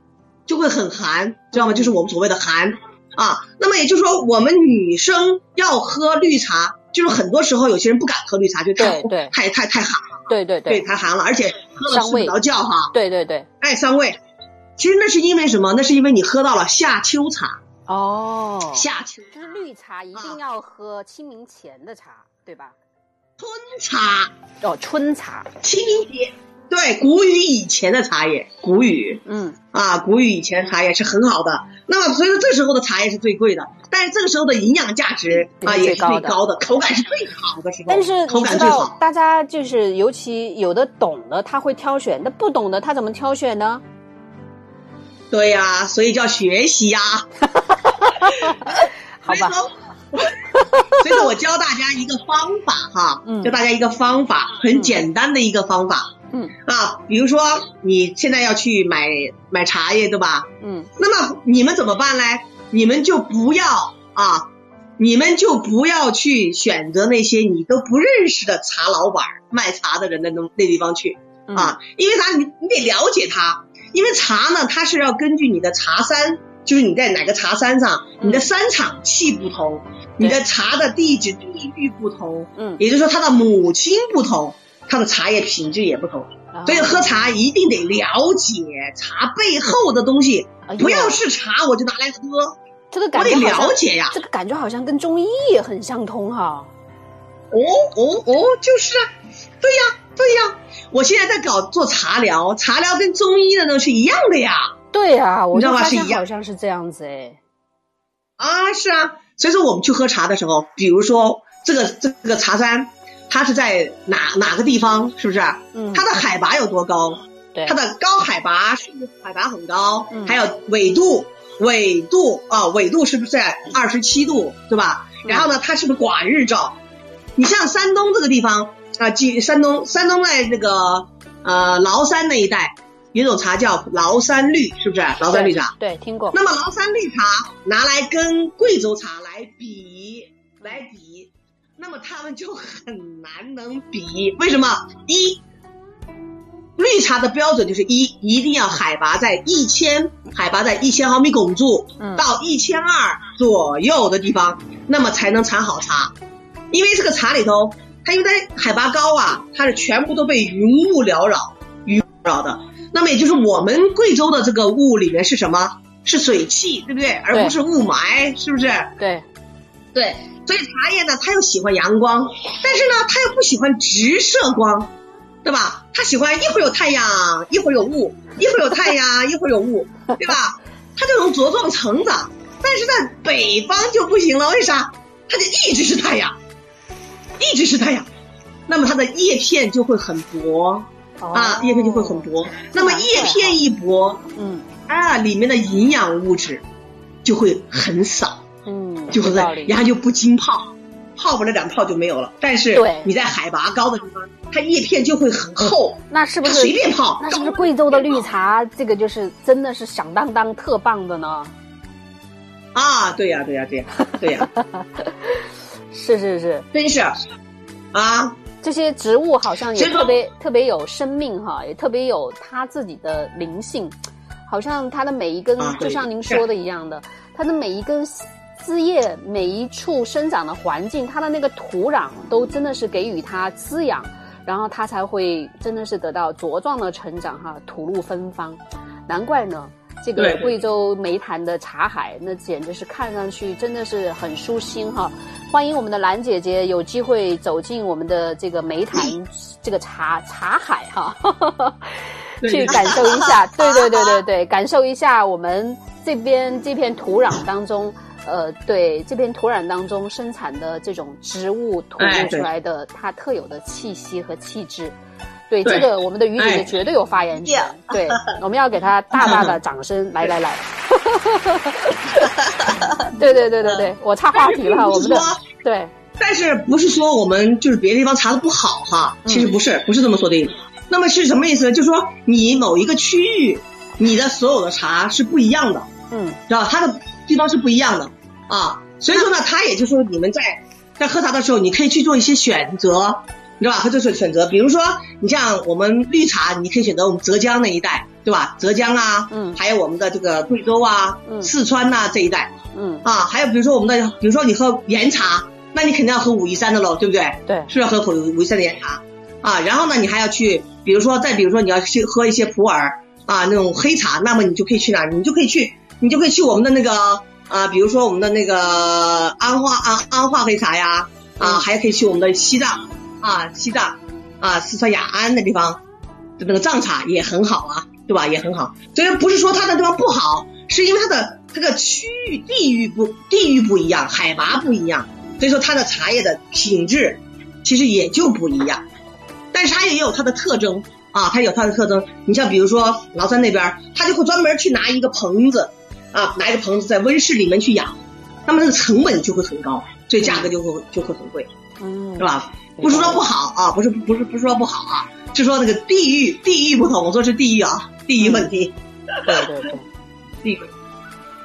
就会很寒，知道吗？就是我们所谓的寒。啊，那么也就是说，我们女生要喝绿茶，就是很多时候有些人不敢喝绿茶，就太太太太寒了。对对对，对太寒了，而且喝了睡不着觉哈。对对对，哎，伤胃。其实那是因为什么？那是因为你喝到了夏秋茶。哦。夏秋就是绿茶一定要喝清明前的茶，对吧？春茶。哦，春茶。清明节。对，谷雨以前的茶叶，谷雨，嗯，啊，谷雨以前茶叶是很好的。那么，所以说这时候的茶叶是最贵的，但是这个时候的营养价值啊也是最高的，口感是最好的时候。但是口感最好，大家就是尤其有的懂的他会挑选，那不懂的他怎么挑选呢？对呀，所以叫学习呀。好吧。所以说我教大家一个方法哈，教大家一个方法，很简单的一个方法。嗯啊，比如说你现在要去买买茶叶，对吧？嗯，那么你们怎么办嘞？你们就不要啊，你们就不要去选择那些你都不认识的茶老板卖茶的人的那那地方去啊，因为啥？你你得了解他，因为茶呢，它是要根据你的茶山，就是你在哪个茶山上，你的山场气不同，你的茶的地址地域不同，嗯，也就是说它的母亲不同。它的茶叶品质也不同，所以喝茶一定得了解茶背后的东西，不要是茶我就拿来喝。这个感觉我得了解呀，这个感觉好像跟中医也很相通哈。哦哦哦，就是啊，对呀对呀，我现在在搞做茶疗，茶疗跟中医的呢是一样的呀。对呀，我就发现好像是这样子哎。啊，是啊，所以说我们去喝茶的时候，比如说这个这个茶山。它是在哪哪个地方？是不是？嗯。它的海拔有多高？对。它的高海拔是不是海拔很高？嗯。还有纬度，纬度啊，纬度是不是在二十七度？对吧？然后呢，它是不是寡日照？你像山东这个地方啊，即山东，山东在那个呃崂山那一带，有种茶叫崂山绿，是不是？崂山绿茶。对，听过。那么崂山绿茶拿来跟贵州茶来比，来比。那么他们就很难能比，为什么？一，绿茶的标准就是一，一定要海拔在一千，海拔在一千毫米汞柱到一千二左右的地方，那么才能产好茶。因为这个茶里头，它因为它海拔高啊，它是全部都被云雾缭绕，云缭绕的。那么也就是我们贵州的这个雾里面是什么？是水汽，对不对？而不是雾霾，是不是？对，对。所以茶叶呢，它又喜欢阳光，但是呢，它又不喜欢直射光，对吧？它喜欢一会儿有太阳，一会儿有雾，一会儿有太阳，一会儿有雾，对吧？它就能茁壮成长。但是在北方就不行了，为啥？它就一直是太阳，一直是太阳，那么它的叶片就会很薄啊，叶片就会很薄。那么叶片一薄，嗯，啊，里面的营养物质就会很少。嗯，就会然后就不经泡，泡不了两泡就没有了。但是你在海拔高的地方，它叶片就会很厚。那是不是随便泡？那是不是贵州的绿茶？这个就是真的是响当当特棒的呢？啊，对呀，对呀，对呀，对呀，是 是是，真是啊！这些植物好像也特别特别有生命哈，也特别有它自己的灵性，好像它的每一根，啊就像您说的一样的，它的每一根枝叶，每一处生长的环境，它的那个土壤都真的是给予它滋养，然后它才会真的是得到茁壮的成长哈，吐露芬芳。难怪呢，这个贵州梅潭的茶海，那简直是看上去真的是很舒心哈。欢迎我们的兰姐姐有机会走进我们的这个梅潭这个茶茶海哈，对 去感受一下。对对对对对，感受一下我们这边这片土壤当中。呃，对这片土壤当中生产的这种植物吐露出来的它特有的气息和气质，对对这个我们的于姐绝对有发言权。对，我们要给她大大的掌声！来来来，对对对对对，我岔话题了，我们的说对，但是不是说我们就是别的地方查的不好哈？嗯其实不是，不是这么说的意思。那么是什么意思呢？就是说你某一个区域，你的所有的茶是不一样的，嗯知道它的地方是不一样的啊。所以说呢，他也就是说你们在在喝茶的时候，你可以去做一些选择，你知道吧？它就是选择，比如说你像我们绿茶，你可以选择我们浙江那一带，对吧？浙江啊，嗯还有我们的这个贵州啊、嗯四川呐、这一带。嗯，啊，还有比如说我们的，比如说你喝岩茶，那你肯定要喝武夷山的喽，对不对？对，是不是要喝武武夷山的岩茶啊？然后呢，你还要去，比如说再比如说你要去喝一些普洱啊那种黑茶，那么你就可以去哪儿？你就可以去，你就可以去我们的那个啊，比如说我们的那个安化安安化黑茶呀，啊，嗯还可以去我们的西藏啊，西藏啊，四川雅安那地方的那个藏茶也很好啊，对吧？也很好。所以不是说它的地方不好，是因为它的这个区域地域不地域不一样，海拔不一样，所以说它的茶叶的品质其实也就不一样。但是它也有它的特征啊，它有它的特征。你像比如说崂山那边，他就会专门去拿一个棚子啊，拿一个棚子在温室里面去养，那么那个成本就会很高，所以价格就会就会很贵，嗯，是？吧？不是说不好啊，不是不是不是说不好啊，就说那个地域地域不同，我说是地域啊，地域问题，对对对，地域。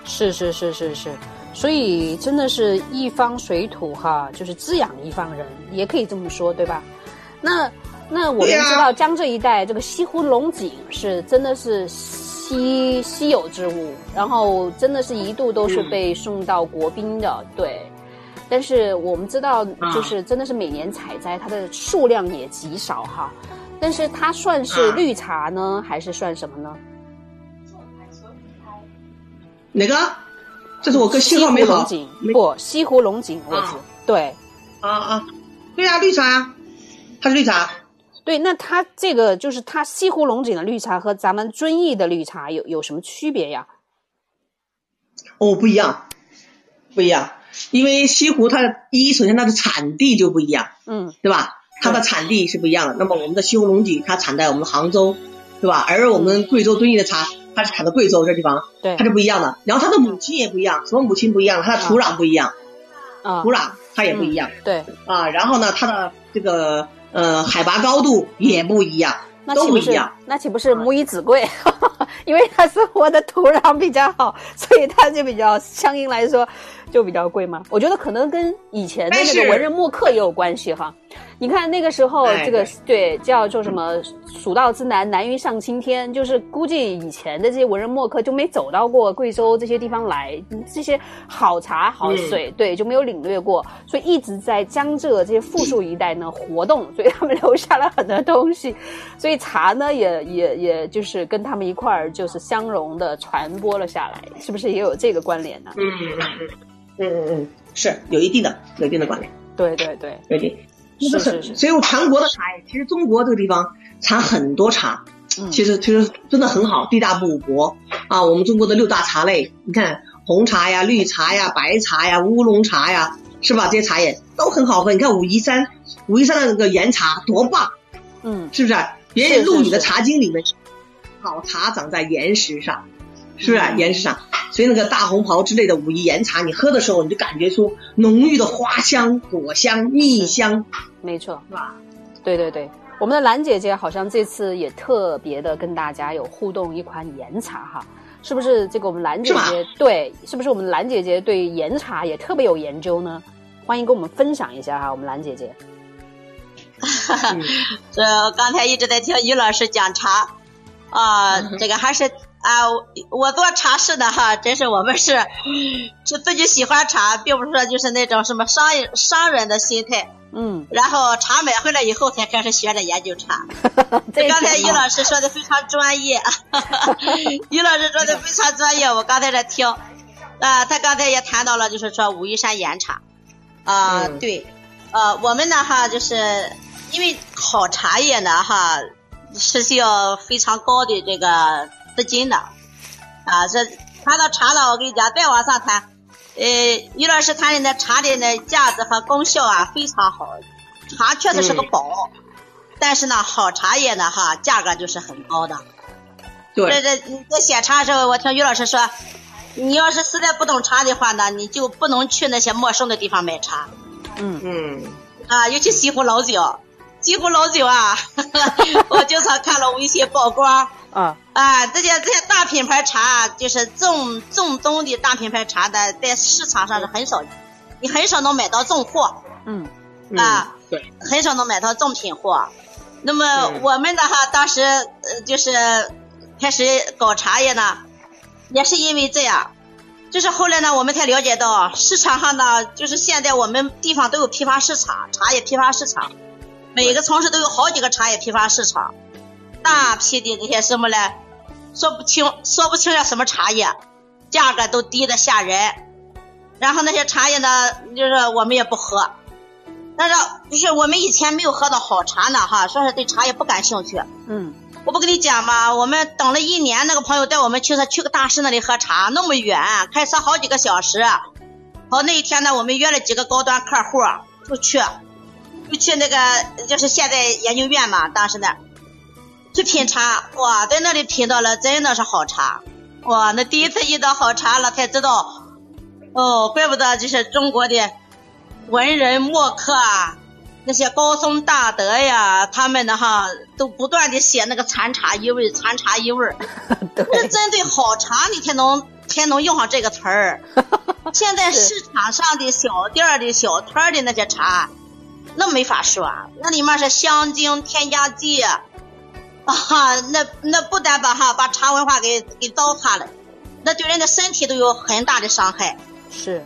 是是是是是，所以真的是一方水土哈，就是滋养一方人，也可以这么说，对吧？那那我们知道江浙一带这个西湖龙井是真的是稀稀有之物，然后真的是一度都是嗯被送到国宾的，对。但是我们知道，啊就是真的是每年采摘，它的数量也极少哈。但是它算是啊绿茶呢，还是算什么呢？哪个？这是我哥信号没好西湖龙井没不，西湖龙井我啊知对啊啊，对呀、绿茶呀，它是绿茶。对。那它这个就是它西湖龙井的绿茶和咱们遵义的绿茶有有什么区别呀？哦，不一样，不一样，因为西湖它的一首先它的产地就不一样，嗯对吧？它的产地是不一样的。那么我们的西湖龙井它产在我们杭州，对吧？而我们贵州遵义的茶，它是产在贵州这地方，对它是不一样的。然后它的母亲也不一样，什么母亲不一样？它的土壤不一样，啊土壤它也不一样、对，啊。然后呢，它的这个呃海拔高度也不一样，都不一样。那岂不是母以子贵？因为它生活的土壤比较好，所以它就比较相应来说就比较贵嘛。我觉得可能跟以前的那个文人墨客也有关系哈。你看那个时候，哎这个对叫做什么“蜀道之难，难于上青天”，就是估计以前的这些文人墨客就没走到过贵州这些地方来，这些好茶好嗯水，对，就没有领略过，所以一直在江浙这些富庶一带呢活动，所以他们留下了很多东西，所以茶呢也也也就是跟他们一块儿就是相融的传播了下来，是不是也有这个关联呢？嗯嗯嗯嗯嗯嗯，是有一定的有一定的关联。对对对，有一定。是那个是是所以我全国的茶叶，其实中国这个地方产很多茶，嗯其实其实真的很好，地大物博啊。我们中国的六大茶类，你看红茶呀、绿茶呀、白茶呀、乌龙茶呀，是吧？这些茶叶都很好喝。你看武夷山，武夷山的那个岩茶多棒，嗯是不是？别人录你的茶经里面，好茶长在岩石上，是不是？嗯岩石上，所以那个大红袍之类的武夷岩茶，你喝的时候你就感觉出浓郁的花香、果香、蜜香，没错。是吧？对对对，我们的兰姐姐好像这次也特别的跟大家有互动一款岩茶哈，是不是？这个我们兰姐是姐对，是不是我们兰姐姐对岩茶也特别有研究呢？欢迎跟我们分享一下哈，我们兰姐姐。这刚才一直在听于老师讲茶，啊，这个还是啊，我做茶室的哈，真是我们是是自己喜欢茶，并不是说就是那种什么商业商人的心态。嗯，然后茶买回来以后才开始学着研究茶。这刚才于老师说的非常专业，于老师说的非常专业，我刚才在听。啊，他刚才也谈到了，就是说武夷山岩茶。啊，嗯对，呃，我们呢哈，就是因为好茶叶呢哈，是需要非常高的这个资金的。啊，这谈到茶呢，我跟你讲，再往上谈，呃，于老师谈的那茶的那价值和功效啊非常好，茶确实是个宝，但是呢，好茶叶呢哈，价格就是很高的。这对，这你在选茶的时候，我听于老师说，你要是实在不懂茶的话呢，你就不能去那些陌生的地方买茶。嗯。嗯，啊，尤其西湖老酒，西湖老酒啊，我经常看了微信曝光。啊。啊，这些这些大品牌茶，就是正正宗的大品牌茶的，在市场上是很少，你很少能买到正货。嗯。嗯啊，对，很少能买到正品货。那么嗯我们的哈，当时呃就是开始搞茶叶呢，也是因为这样，就是后来呢，我们才了解到市场上呢，就是现在我们地方都有批发市场，茶叶批发市场，每个城市都有好几个茶叶批发市场，大批的那些什么嘞，说不清说不清叫什么茶叶，价格都低的吓人。然后那些茶叶呢，就是我们也不喝。但是就是我们以前没有喝到好茶呢，哈，说是对茶叶不感兴趣。嗯我不跟你讲嘛？我们等了一年，那个朋友带我们去，他去个大师那里喝茶，那么远，开车好几个小时。好，那一天呢，我们约了几个高端客户就去，就去那个就是现在研究院嘛，当时那去品茶，哇，在那里品到了真的是好茶，哇，那第一次遇到好茶了，才知道，哦，怪不得就是中国的文人墨客啊。那些高僧大德呀，他们的哈都不断的写那个禅茶一味，禅茶一味儿，是针对好茶你才能才能用上这个词儿。现在市场上的小店儿的小摊儿的那些茶，那没法说，那里面是香精添加剂，啊，那那不但把哈把茶文化给给糟蹋了，那对人的身体都有很大的伤害。是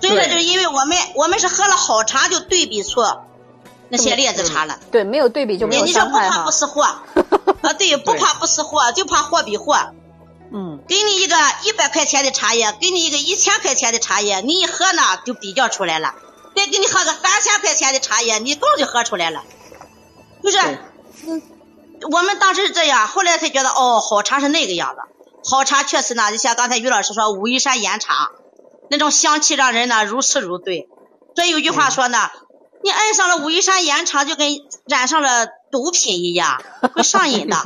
所以说，就是因为我们我们是喝了好茶，就对比出那些劣质茶了。对，没有对比就没你有你说不怕不识货 啊？对，不怕不识货，就怕货比货。嗯给你一个一百块钱的茶叶，给你一个一千块钱的茶叶，你一喝呢就比较出来了。再给你喝个三千块钱的茶叶，你早就喝出来了。就是，嗯，我们当时是这样，后来才觉得哦，好茶是那个样子。好茶确实呢，就像刚才于老师说，武夷山岩茶，那种香气让人呢如痴如醉。所以有句话说呢，你爱上了武夷山岩茶，就跟染上了毒品一样，会上瘾的。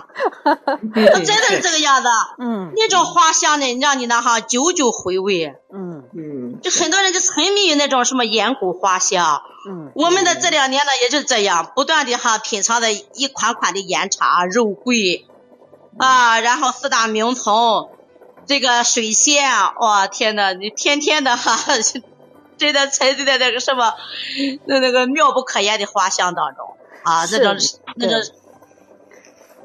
真的是这个样子。嗯。那种花香呢，让你呢哈久久回味。嗯。嗯，就很多人就沉迷于那种什么岩谷花香。嗯。我们的这两年呢，也就这样，不断的哈品尝的一款款的岩茶、肉桂。啊，然后四大名丛，这个水仙，哇天呐，你天天的哈，真的沉醉在那个什么那那个妙不可言的花香当中啊，那种是那种。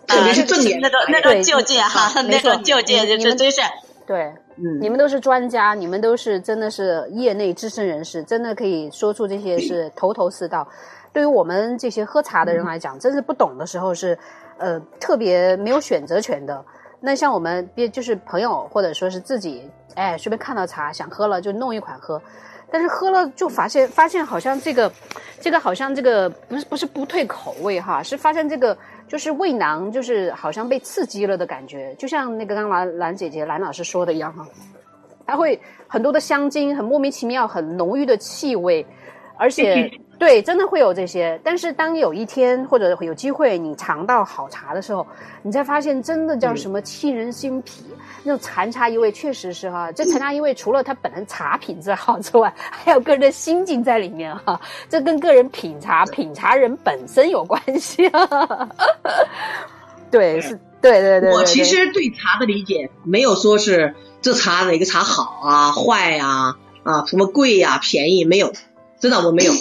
特别是啊正眼那种那对种境界哈，那种境界你你们就是真是，对。嗯，你们都是专家，你们都是真的是业内资深人士，真的可以说出这些是 头头是道。对于我们这些喝茶的人来讲，真是不懂的时候是，呃，特别没有选择权的。那像我们别就是朋友或者说是自己，哎，随便看到茶想喝了就弄一款喝，但是喝了就发现发现好像这个，这个好像这个不是不是不退口味哈，是发现这个就是胃囊就是好像被刺激了的感觉，就像那个刚刚兰兰姐姐兰老师说的一样哈，它会很多的香精，很莫名其妙，很浓郁的气味，而且对，真的会有这些。但是当有一天或者有机会你尝到好茶的时候，你才发现真的叫什么沁人心脾，那种禅茶一味确实是哈。这禅茶一味除了它本身茶品质好之外，还有个人的心境在里面哈。这跟个人品茶品茶人本身有关系。对，是，对对对对。我其实对茶的理解没有说是这茶哪个茶好啊、坏呀、啊、什么贵呀、便宜没有，真的我没有。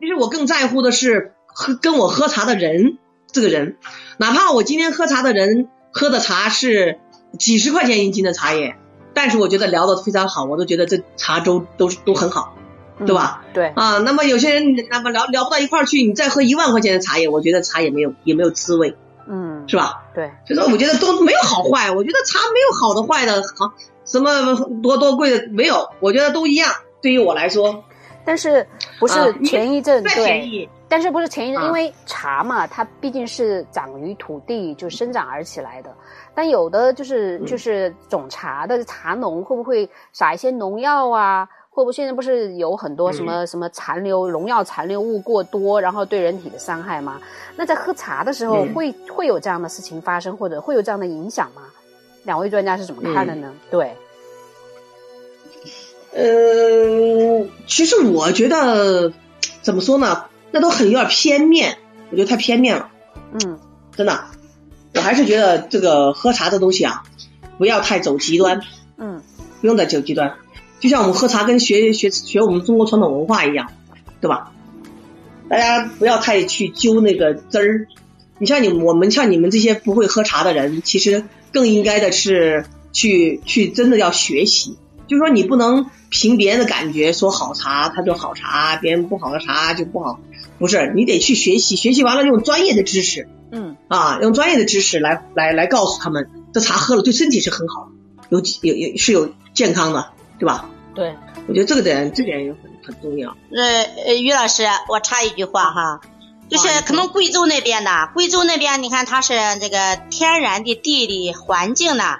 其实我更在乎的是喝跟我喝茶的人这个人，哪怕我今天喝茶的人喝的茶是几十块钱一斤的茶叶，但是我觉得聊得非常好，我都觉得这茶粥都都很好，对吧？嗯对，啊，那么有些人那么聊聊不到一块儿去，你再喝一万块钱的茶叶，我觉得茶也没有也没有滋味，嗯，是吧？对，所以说我觉得都没有好坏，我觉得茶没有好的坏的，好什么多多贵的没有，我觉得都一样。对于我来说，但是不是啊前一阵、再对，但是不是前一阵，啊因为茶嘛，它毕竟是长于土地就生长而起来的。但有的就是嗯就是种茶的茶农会不会撒一些农药啊？会不会现在不是有很多什嗯么、什么残留农药残留物过多，然后对人体的伤害吗？那在喝茶的时候嗯会、会有这样的事情发生，或者会有这样的影响吗？两位专家是怎么看的呢？对，嗯，其实我觉得怎么说呢，那都很有点偏面，我觉得太偏面了，嗯真的。我还是觉得这个喝茶这东西啊，不要太走极端，嗯不用再走极端。就像我们喝茶跟学学学我们中国传统文化一样，对吧？大家不要太去揪那个汁儿。你像你我们像你们这些不会喝茶的人，其实更应该的是去去真的要学习。就是说你不能凭别人的感觉说好茶它就好茶，别人不好的茶就不好，不是，你得去学习，学习完了用专业的知识嗯啊，用专业的知识来来来告诉他们，这茶喝了对身体是很好的，有有有是有健康的，对吧？对，我觉得这个点这点也很很重要。呃呃，于老师，我插一句话哈，就是可能贵州那边的，贵州那边你看它是这个天然的地理环境呢，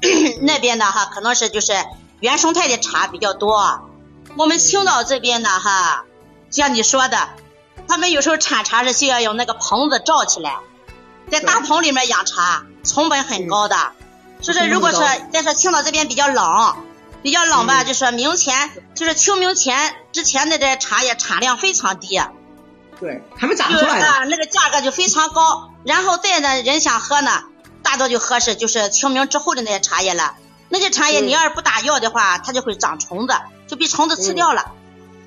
那边的哈可能是就是原生态的茶比较多。我们青岛这边呢哈，像你说的，他们有时候产茶是需要用那个棚子罩起来，在大棚里面养茶，成本很高的。所以说，如果说再说青岛这边比较冷，比较冷吧，嗯就说明前就是清明前之前的这茶叶产量非常低，对，还没长就是出来呢。啊那个价格就非常高，然后再呢人想喝呢，大多就合适就是清明之后的那些茶叶了。那些茶叶嗯。你要是不打药的话，它就会长虫子，就被虫子吃掉了。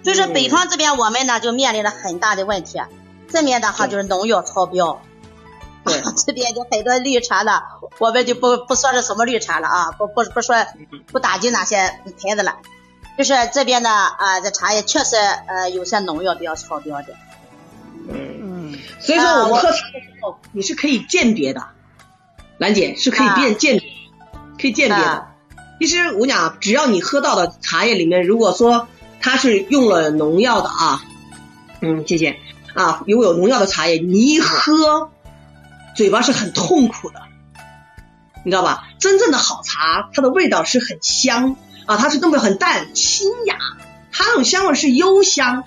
所以说嗯。北方这边我们呢就面临了很大的问题，这面的话就是农药超标。对，这边就很多绿茶了，我们就不不说是什么绿茶了啊，不不不说不打击哪些牌子了，就是这边的啊，这茶叶确实呃有些农药比较超标的。嗯，嗯所以说我们喝茶的时候，你是可以鉴别的，兰姐是可以辨鉴别，可以鉴别的啊。其实我跟你讲，只要你喝到的茶叶里面，如果说它是用了农药的啊，嗯，谢谢啊，如果有农药的茶叶，你一喝，嘴巴是很痛苦的，你知道吧？真正的好茶，它的味道是很香啊，它是那么很淡清雅，它那种香味是幽香。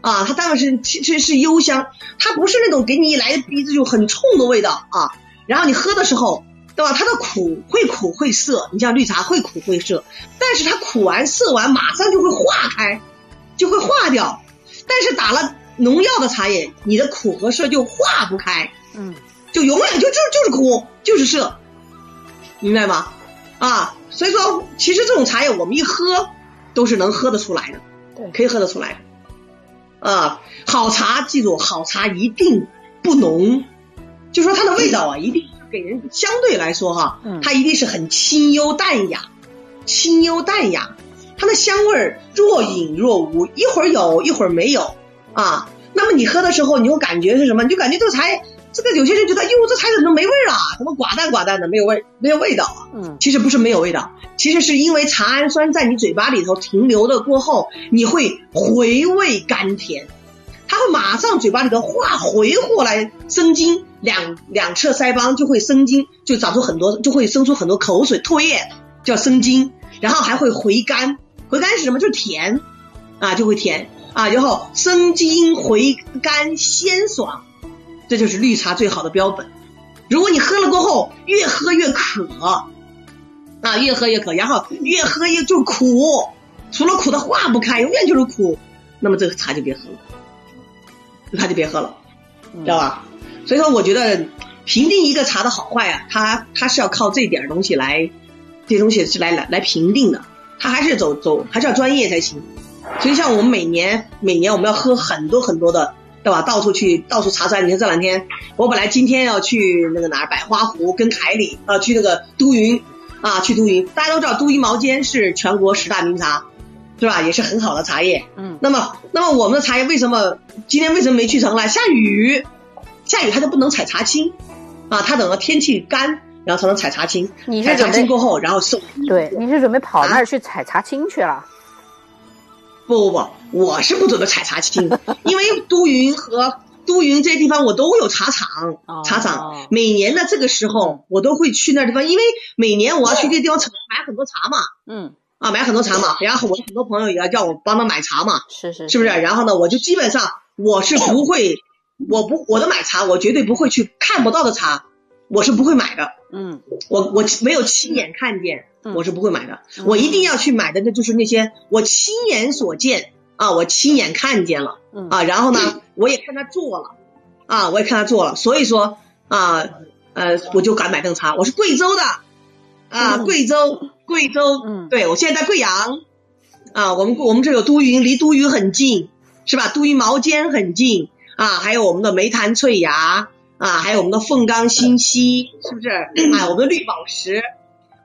啊，它当然是其实是幽香，它不是那种给你一来鼻子就很冲的味道啊。然后你喝的时候，对吧？它的苦会苦会涩，你像绿茶会苦会涩，但是它苦完涩完马上就会化开，就会化掉。但是打了农药的茶叶，你的苦和涩就化不开，嗯就永远就就就是苦就是涩，明白吗？啊，所以说其实这种茶叶我们一喝都是能喝得出来的，对可以喝得出来的。啊，好茶记住，好茶一定不浓，就说它的味道啊，一定给人相对来说哈、嗯它一定是很清幽淡雅，清幽淡雅，它的香味儿若隐若无，一会儿有，一会儿没有啊。那么你喝的时候，你会感觉是什么？你就感觉这个茶叶，这个有些人觉得，哟，这茶怎么没味儿啊？怎么寡淡寡淡的，没有味，没有味道啊？嗯其实不是没有味道，其实是因为茶氨酸在你嘴巴里头停留的过后，你会回味甘甜，它会马上嘴巴里头化回过来生津，两两侧腮帮就会生津，就长出很多，就会生出很多口水唾液，叫生津，然后还会回甘，回甘是什么？就是甜。啊，就会甜。啊，然后生津回甘鲜爽，这就是绿茶最好的标本。如果你喝了过后越喝越渴，啊，越喝越渴，然后越喝越就苦，除了苦它化不开，永远就是苦，那么这个茶就别喝了，这茶就别喝了，知道吧？所以说，我觉得评定一个茶的好坏啊，它它是要靠这点东西来，这东西是来来来评定的，它还是走走还是要专业才行。所以像我们每年每年我们要喝很多很多的对吧？到处去到处查山。你看这两天，我本来今天要去那个哪儿百花湖跟凯里啊，去那个都匀啊，去都匀。大家都知道都匀毛尖是全国十大名茶，是吧？也是很好的茶叶。嗯。那么，那么我们的茶叶为什么今天为什么没去成呢？下雨，下雨它就不能采茶青啊，它等到天气干，然后才能采茶青。你是采茶青过后，然后送。对，你是准备跑那儿去采茶青去了？不不不，我是不准备采茶青，因为都匀和都匀这些地方我都有茶厂，哦茶厂每年的这个时候我都会去那地方，因为每年我要去这个地方买很多茶嘛，嗯，啊买很多茶嘛，然后我很多朋友也要叫我帮他买茶嘛，是是是不是？然后呢，我就基本上我是不会，我不我的买茶我绝对不会去看不到的茶，我是不会买的，嗯我我没有亲眼看见，嗯我是不会买的。嗯我一定要去买的，那就是那些我亲眼所见啊，我亲眼看见了嗯啊，然后呢，我也看他做了啊，我也看他做了，所以说啊呃，我就敢买这个茶。我是贵州的啊，嗯贵州贵州，嗯对我现在在贵阳啊，我们我们这有都匀，离都匀很近，是吧？都匀毛尖很近啊，还有我们的梅潭翠芽啊，还有我们的凤冈新溪，是不是？啊，我们的绿宝石，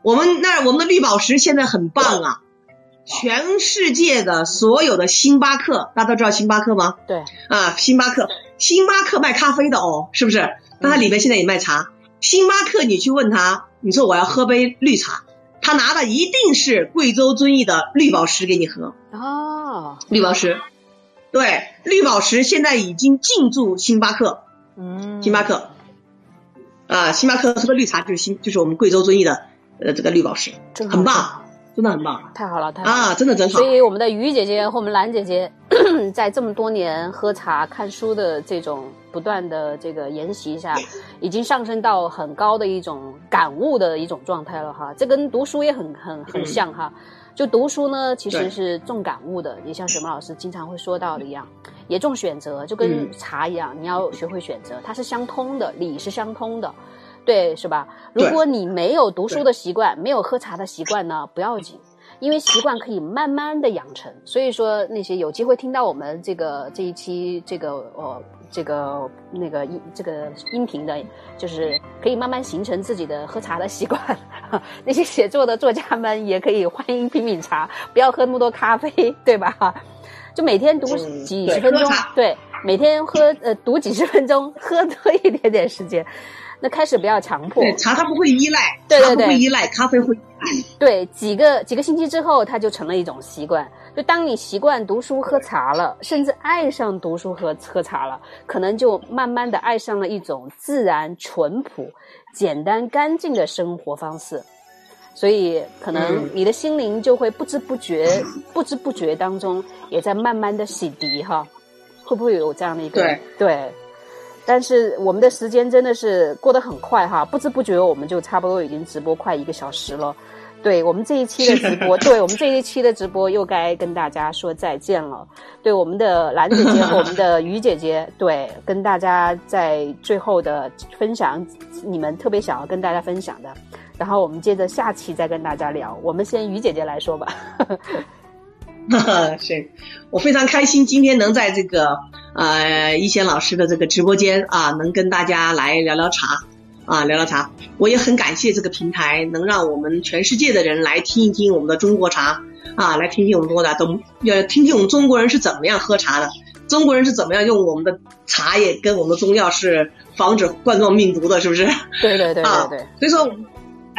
我们那儿我们的绿宝石现在很棒啊！全世界的所有的星巴克，大家都知道星巴克吗？对，啊，星巴克，星巴克卖咖啡的哦，是不是？那它里面现在也卖茶。星巴克，你去问他，你说我要喝杯绿茶，他拿的一定是贵州遵义的绿宝石给你喝。哦，绿宝石，对，绿宝石现在已经进驻星巴克，嗯，星巴克，啊，星巴克喝的绿茶就是星，就是我们贵州遵义的呃这个绿宝石，很棒，真的很棒太好了，太好了。啊，真的真好所。以我们的于姐姐和我们兰姐姐，在这么多年喝茶、看书的这种不断的这个研习下，已经上升到很高的一种感悟的一种状态了哈。这跟读书也很很很像哈。就读书呢，其实是重感悟的，也像雪萌老师经常会说到的一样，也重选择，就跟嗯茶一样，你要学会选择，它是相通的，理是相通的，对，是吧？如果你没有读书的习惯，没有喝茶的习惯呢，不要紧，因为习惯可以慢慢的养成。所以说，那些有机会听到我们这个这一期这个呃这个那个音这个音频的，就是可以慢慢形成自己的喝茶的习惯。那些写作的作家们也可以欢迎品品茶，不要喝那么多咖啡，对吧？就每天读嗯几十分钟，对对，每天喝呃读几十分钟，喝多一点点时间。那开始不要强迫，对，茶它不会依赖，对对对不会依赖，咖啡会依赖。对，几个几个星期之后，它就成了一种习惯。就当你习惯读书喝茶了，甚至爱上读书和喝茶了，可能就慢慢的爱上了一种自然、淳朴、简单、干净的生活方式。所以，可能嗯你的心灵就会不知不觉、不知不觉当中，也在慢慢的洗涤哈。会不会有这样的一个对对？但是我们的时间真的是过得很快哈，不知不觉我们就差不多已经直播快一个小时了。对我们这一期的直播，对我们这一期的直播又该跟大家说再见了。对我们的兰姐姐和我们的于姐姐，对，跟大家在最后的分享，你们特别想要跟大家分享的。然后我们接着下期再跟大家聊。我们先于姐姐来说吧。是我非常开心，今天能在这个呃一贤老师的这个直播间啊，能跟大家来聊聊茶啊，聊聊茶。我也很感谢这个平台，能让我们全世界的人来听一听我们的中国茶啊，来听听我们中国茶，懂要听听我们中国人是怎么样喝茶的，中国人是怎么样用我们的茶叶跟我们的中药是防止冠状病毒的，是不是？对对对啊对对，所以说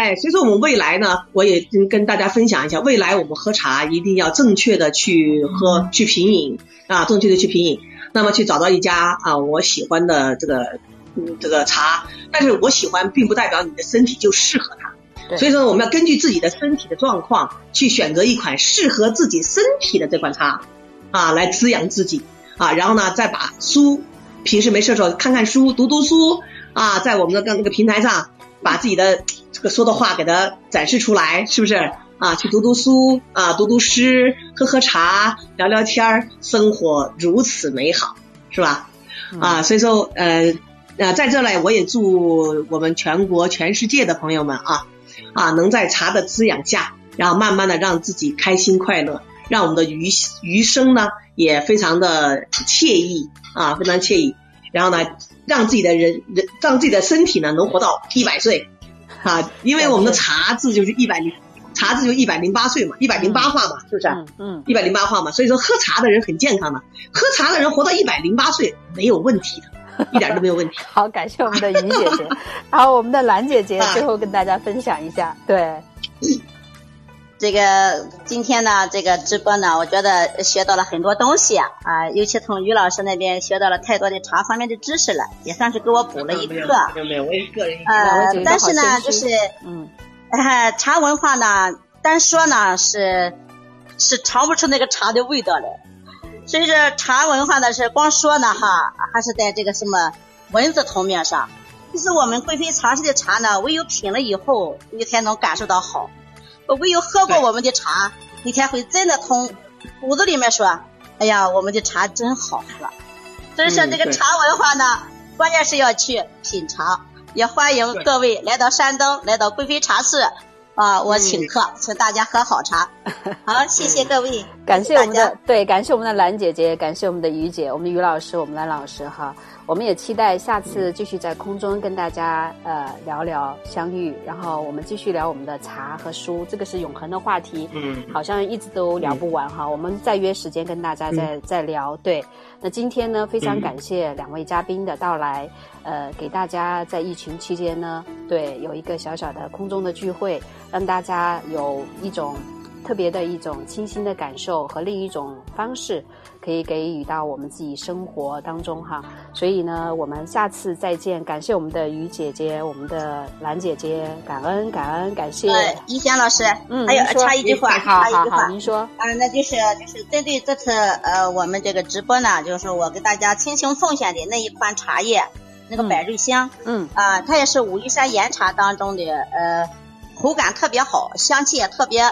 哎，所以说我们未来呢，我也跟跟大家分享一下，未来我们喝茶一定要正确的去喝、去品饮啊，正确的去品饮，那么去找到一家啊我喜欢的这个嗯这个茶，但是我喜欢并不代表你的身体就适合它。所以说，我们要根据自己的身体的状况，去选择一款适合自己身体的这款茶，啊，来滋养自己。啊，然后呢，再把书，平时没事的时候看看书，读读书啊，在我们的那个平台上，把自己的这个说的话给它展示出来，是不是？啊，去读读书啊，读读诗，喝喝茶，聊聊天儿，生活如此美好，是吧？啊，所以说，呃，呃，在这里我也祝我们全国、全世界的朋友们啊，啊，能在茶的滋养下，然后慢慢的让自己开心快乐，让我们的余余生呢也非常的惬意啊，非常惬意。然后呢，让自己的人人让自己的身体呢能活到一百岁 啊，因为我们的茶字就是一百零茶字就一百零八岁嘛，一百零八话嘛，是不是？嗯，一百零八话嘛，所以说喝茶的人很健康的，喝茶的人活到一百零八岁没有问题的，一点都没有问题。好，感谢我们的于姐姐，然后，我们的兰姐姐最后跟大家分享一下，对。这个今天呢，这个直播呢，我觉得学到了很多东西啊，啊，尤其从于老师那边学到了太多的茶方面的知识了，也算是给我补了一课。没有没有，我也个人。呃，但是呢，就是嗯，茶文化呢，单说呢是是尝不出那个茶的味道来，所以说茶文化呢是光说呢哈，还是在这个什么文字层面上，其实我们贵妃茶室的茶呢，唯有品了以后，你才能感受到好。唯有喝过我们的茶，你才会真的从骨子里面说：“哎呀，我们的茶真好喝。”所以说，这个茶文化呢，关键是要去品尝。也欢迎各位来到山东，来到贵妃茶室啊，我请客，请大家喝好茶。好，谢谢各位，感谢我们的对，感谢我们的兰姐姐，感谢我们的于姐，我们的于老师，我们的兰老师哈。我们也期待下次继续在空中跟大家呃聊聊相遇，然后我们继续聊我们的茶和书，这个是永恒的话题，嗯，好像一直都聊不完哈。我们再约时间跟大家再再聊。对，那今天呢，非常感谢两位嘉宾的到来，呃，给大家在疫情期间呢，对，有一个小小的空中的聚会，让大家有一种特别的一种清新的感受和另一种方式。可以给予到我们自己生活当中哈，所以呢，我们下次再见。感谢我们的于姐姐，我们的兰姐姐，感恩感恩，感谢。于贤老师，嗯，还有插一句话，插一句话，您说。啊，那就是就是针对这次呃我们这个直播呢，就是我给大家倾情奉献的那一款茶叶，那个百瑞香，嗯，啊，它也是武夷山岩茶当中的呃口感特别好，香气也特别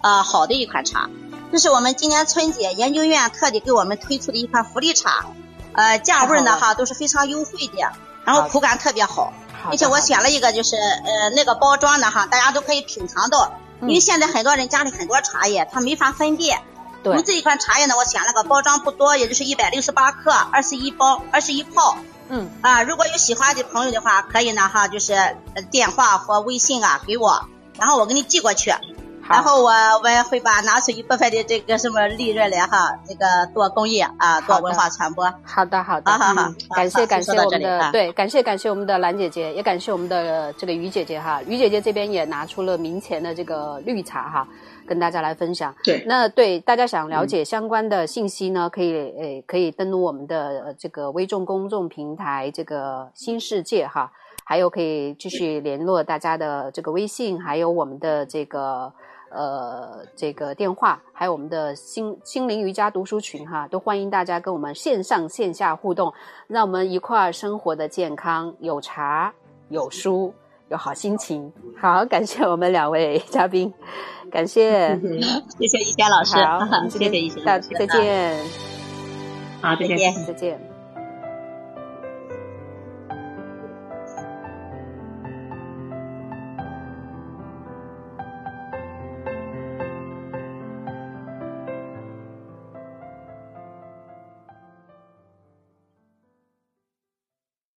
啊好的一款茶。这是我们今年春节研究院特地给我们推出的一款福利茶，呃，价位呢哈都是非常优惠的，然后口感特别好，而且我选了一个就是呃那个包装的哈，大家都可以品尝到，因为现在很多人家里很多茶叶他没法分辨，对，们这一款茶叶呢，我选了个包装不多，也就是一百六十八克，二十一包，二十一泡，嗯，啊，如果有喜欢的朋友的话，可以呢哈，就是电话或微信啊给我，然后我给你寄过去。然后我我也会把拿出一部分的这个什么利润来哈，这个做公益啊，做文化传播。好的好的，好好好，感谢感谢我们的对，感谢感谢我们的兰姐姐，也感谢我们的这个于姐姐哈，于姐姐这边也拿出了明前的这个绿茶哈，跟大家来分享。对，那对大家想了解相关的信息呢，可以诶可以登录我们的这个微众公众平台这个新世界哈，还有可以继续联络大家的这个微信，还有我们的这个。呃，这个电话还有我们的心心灵瑜伽读书群哈，都欢迎大家跟我们线上线下互动，让我们一块儿生活的健康，有茶有书有好心情。好，感谢我们两位嘉宾，感谢，谢谢一贤老师，好，谢谢一贤老师，再见，好，再见，再见。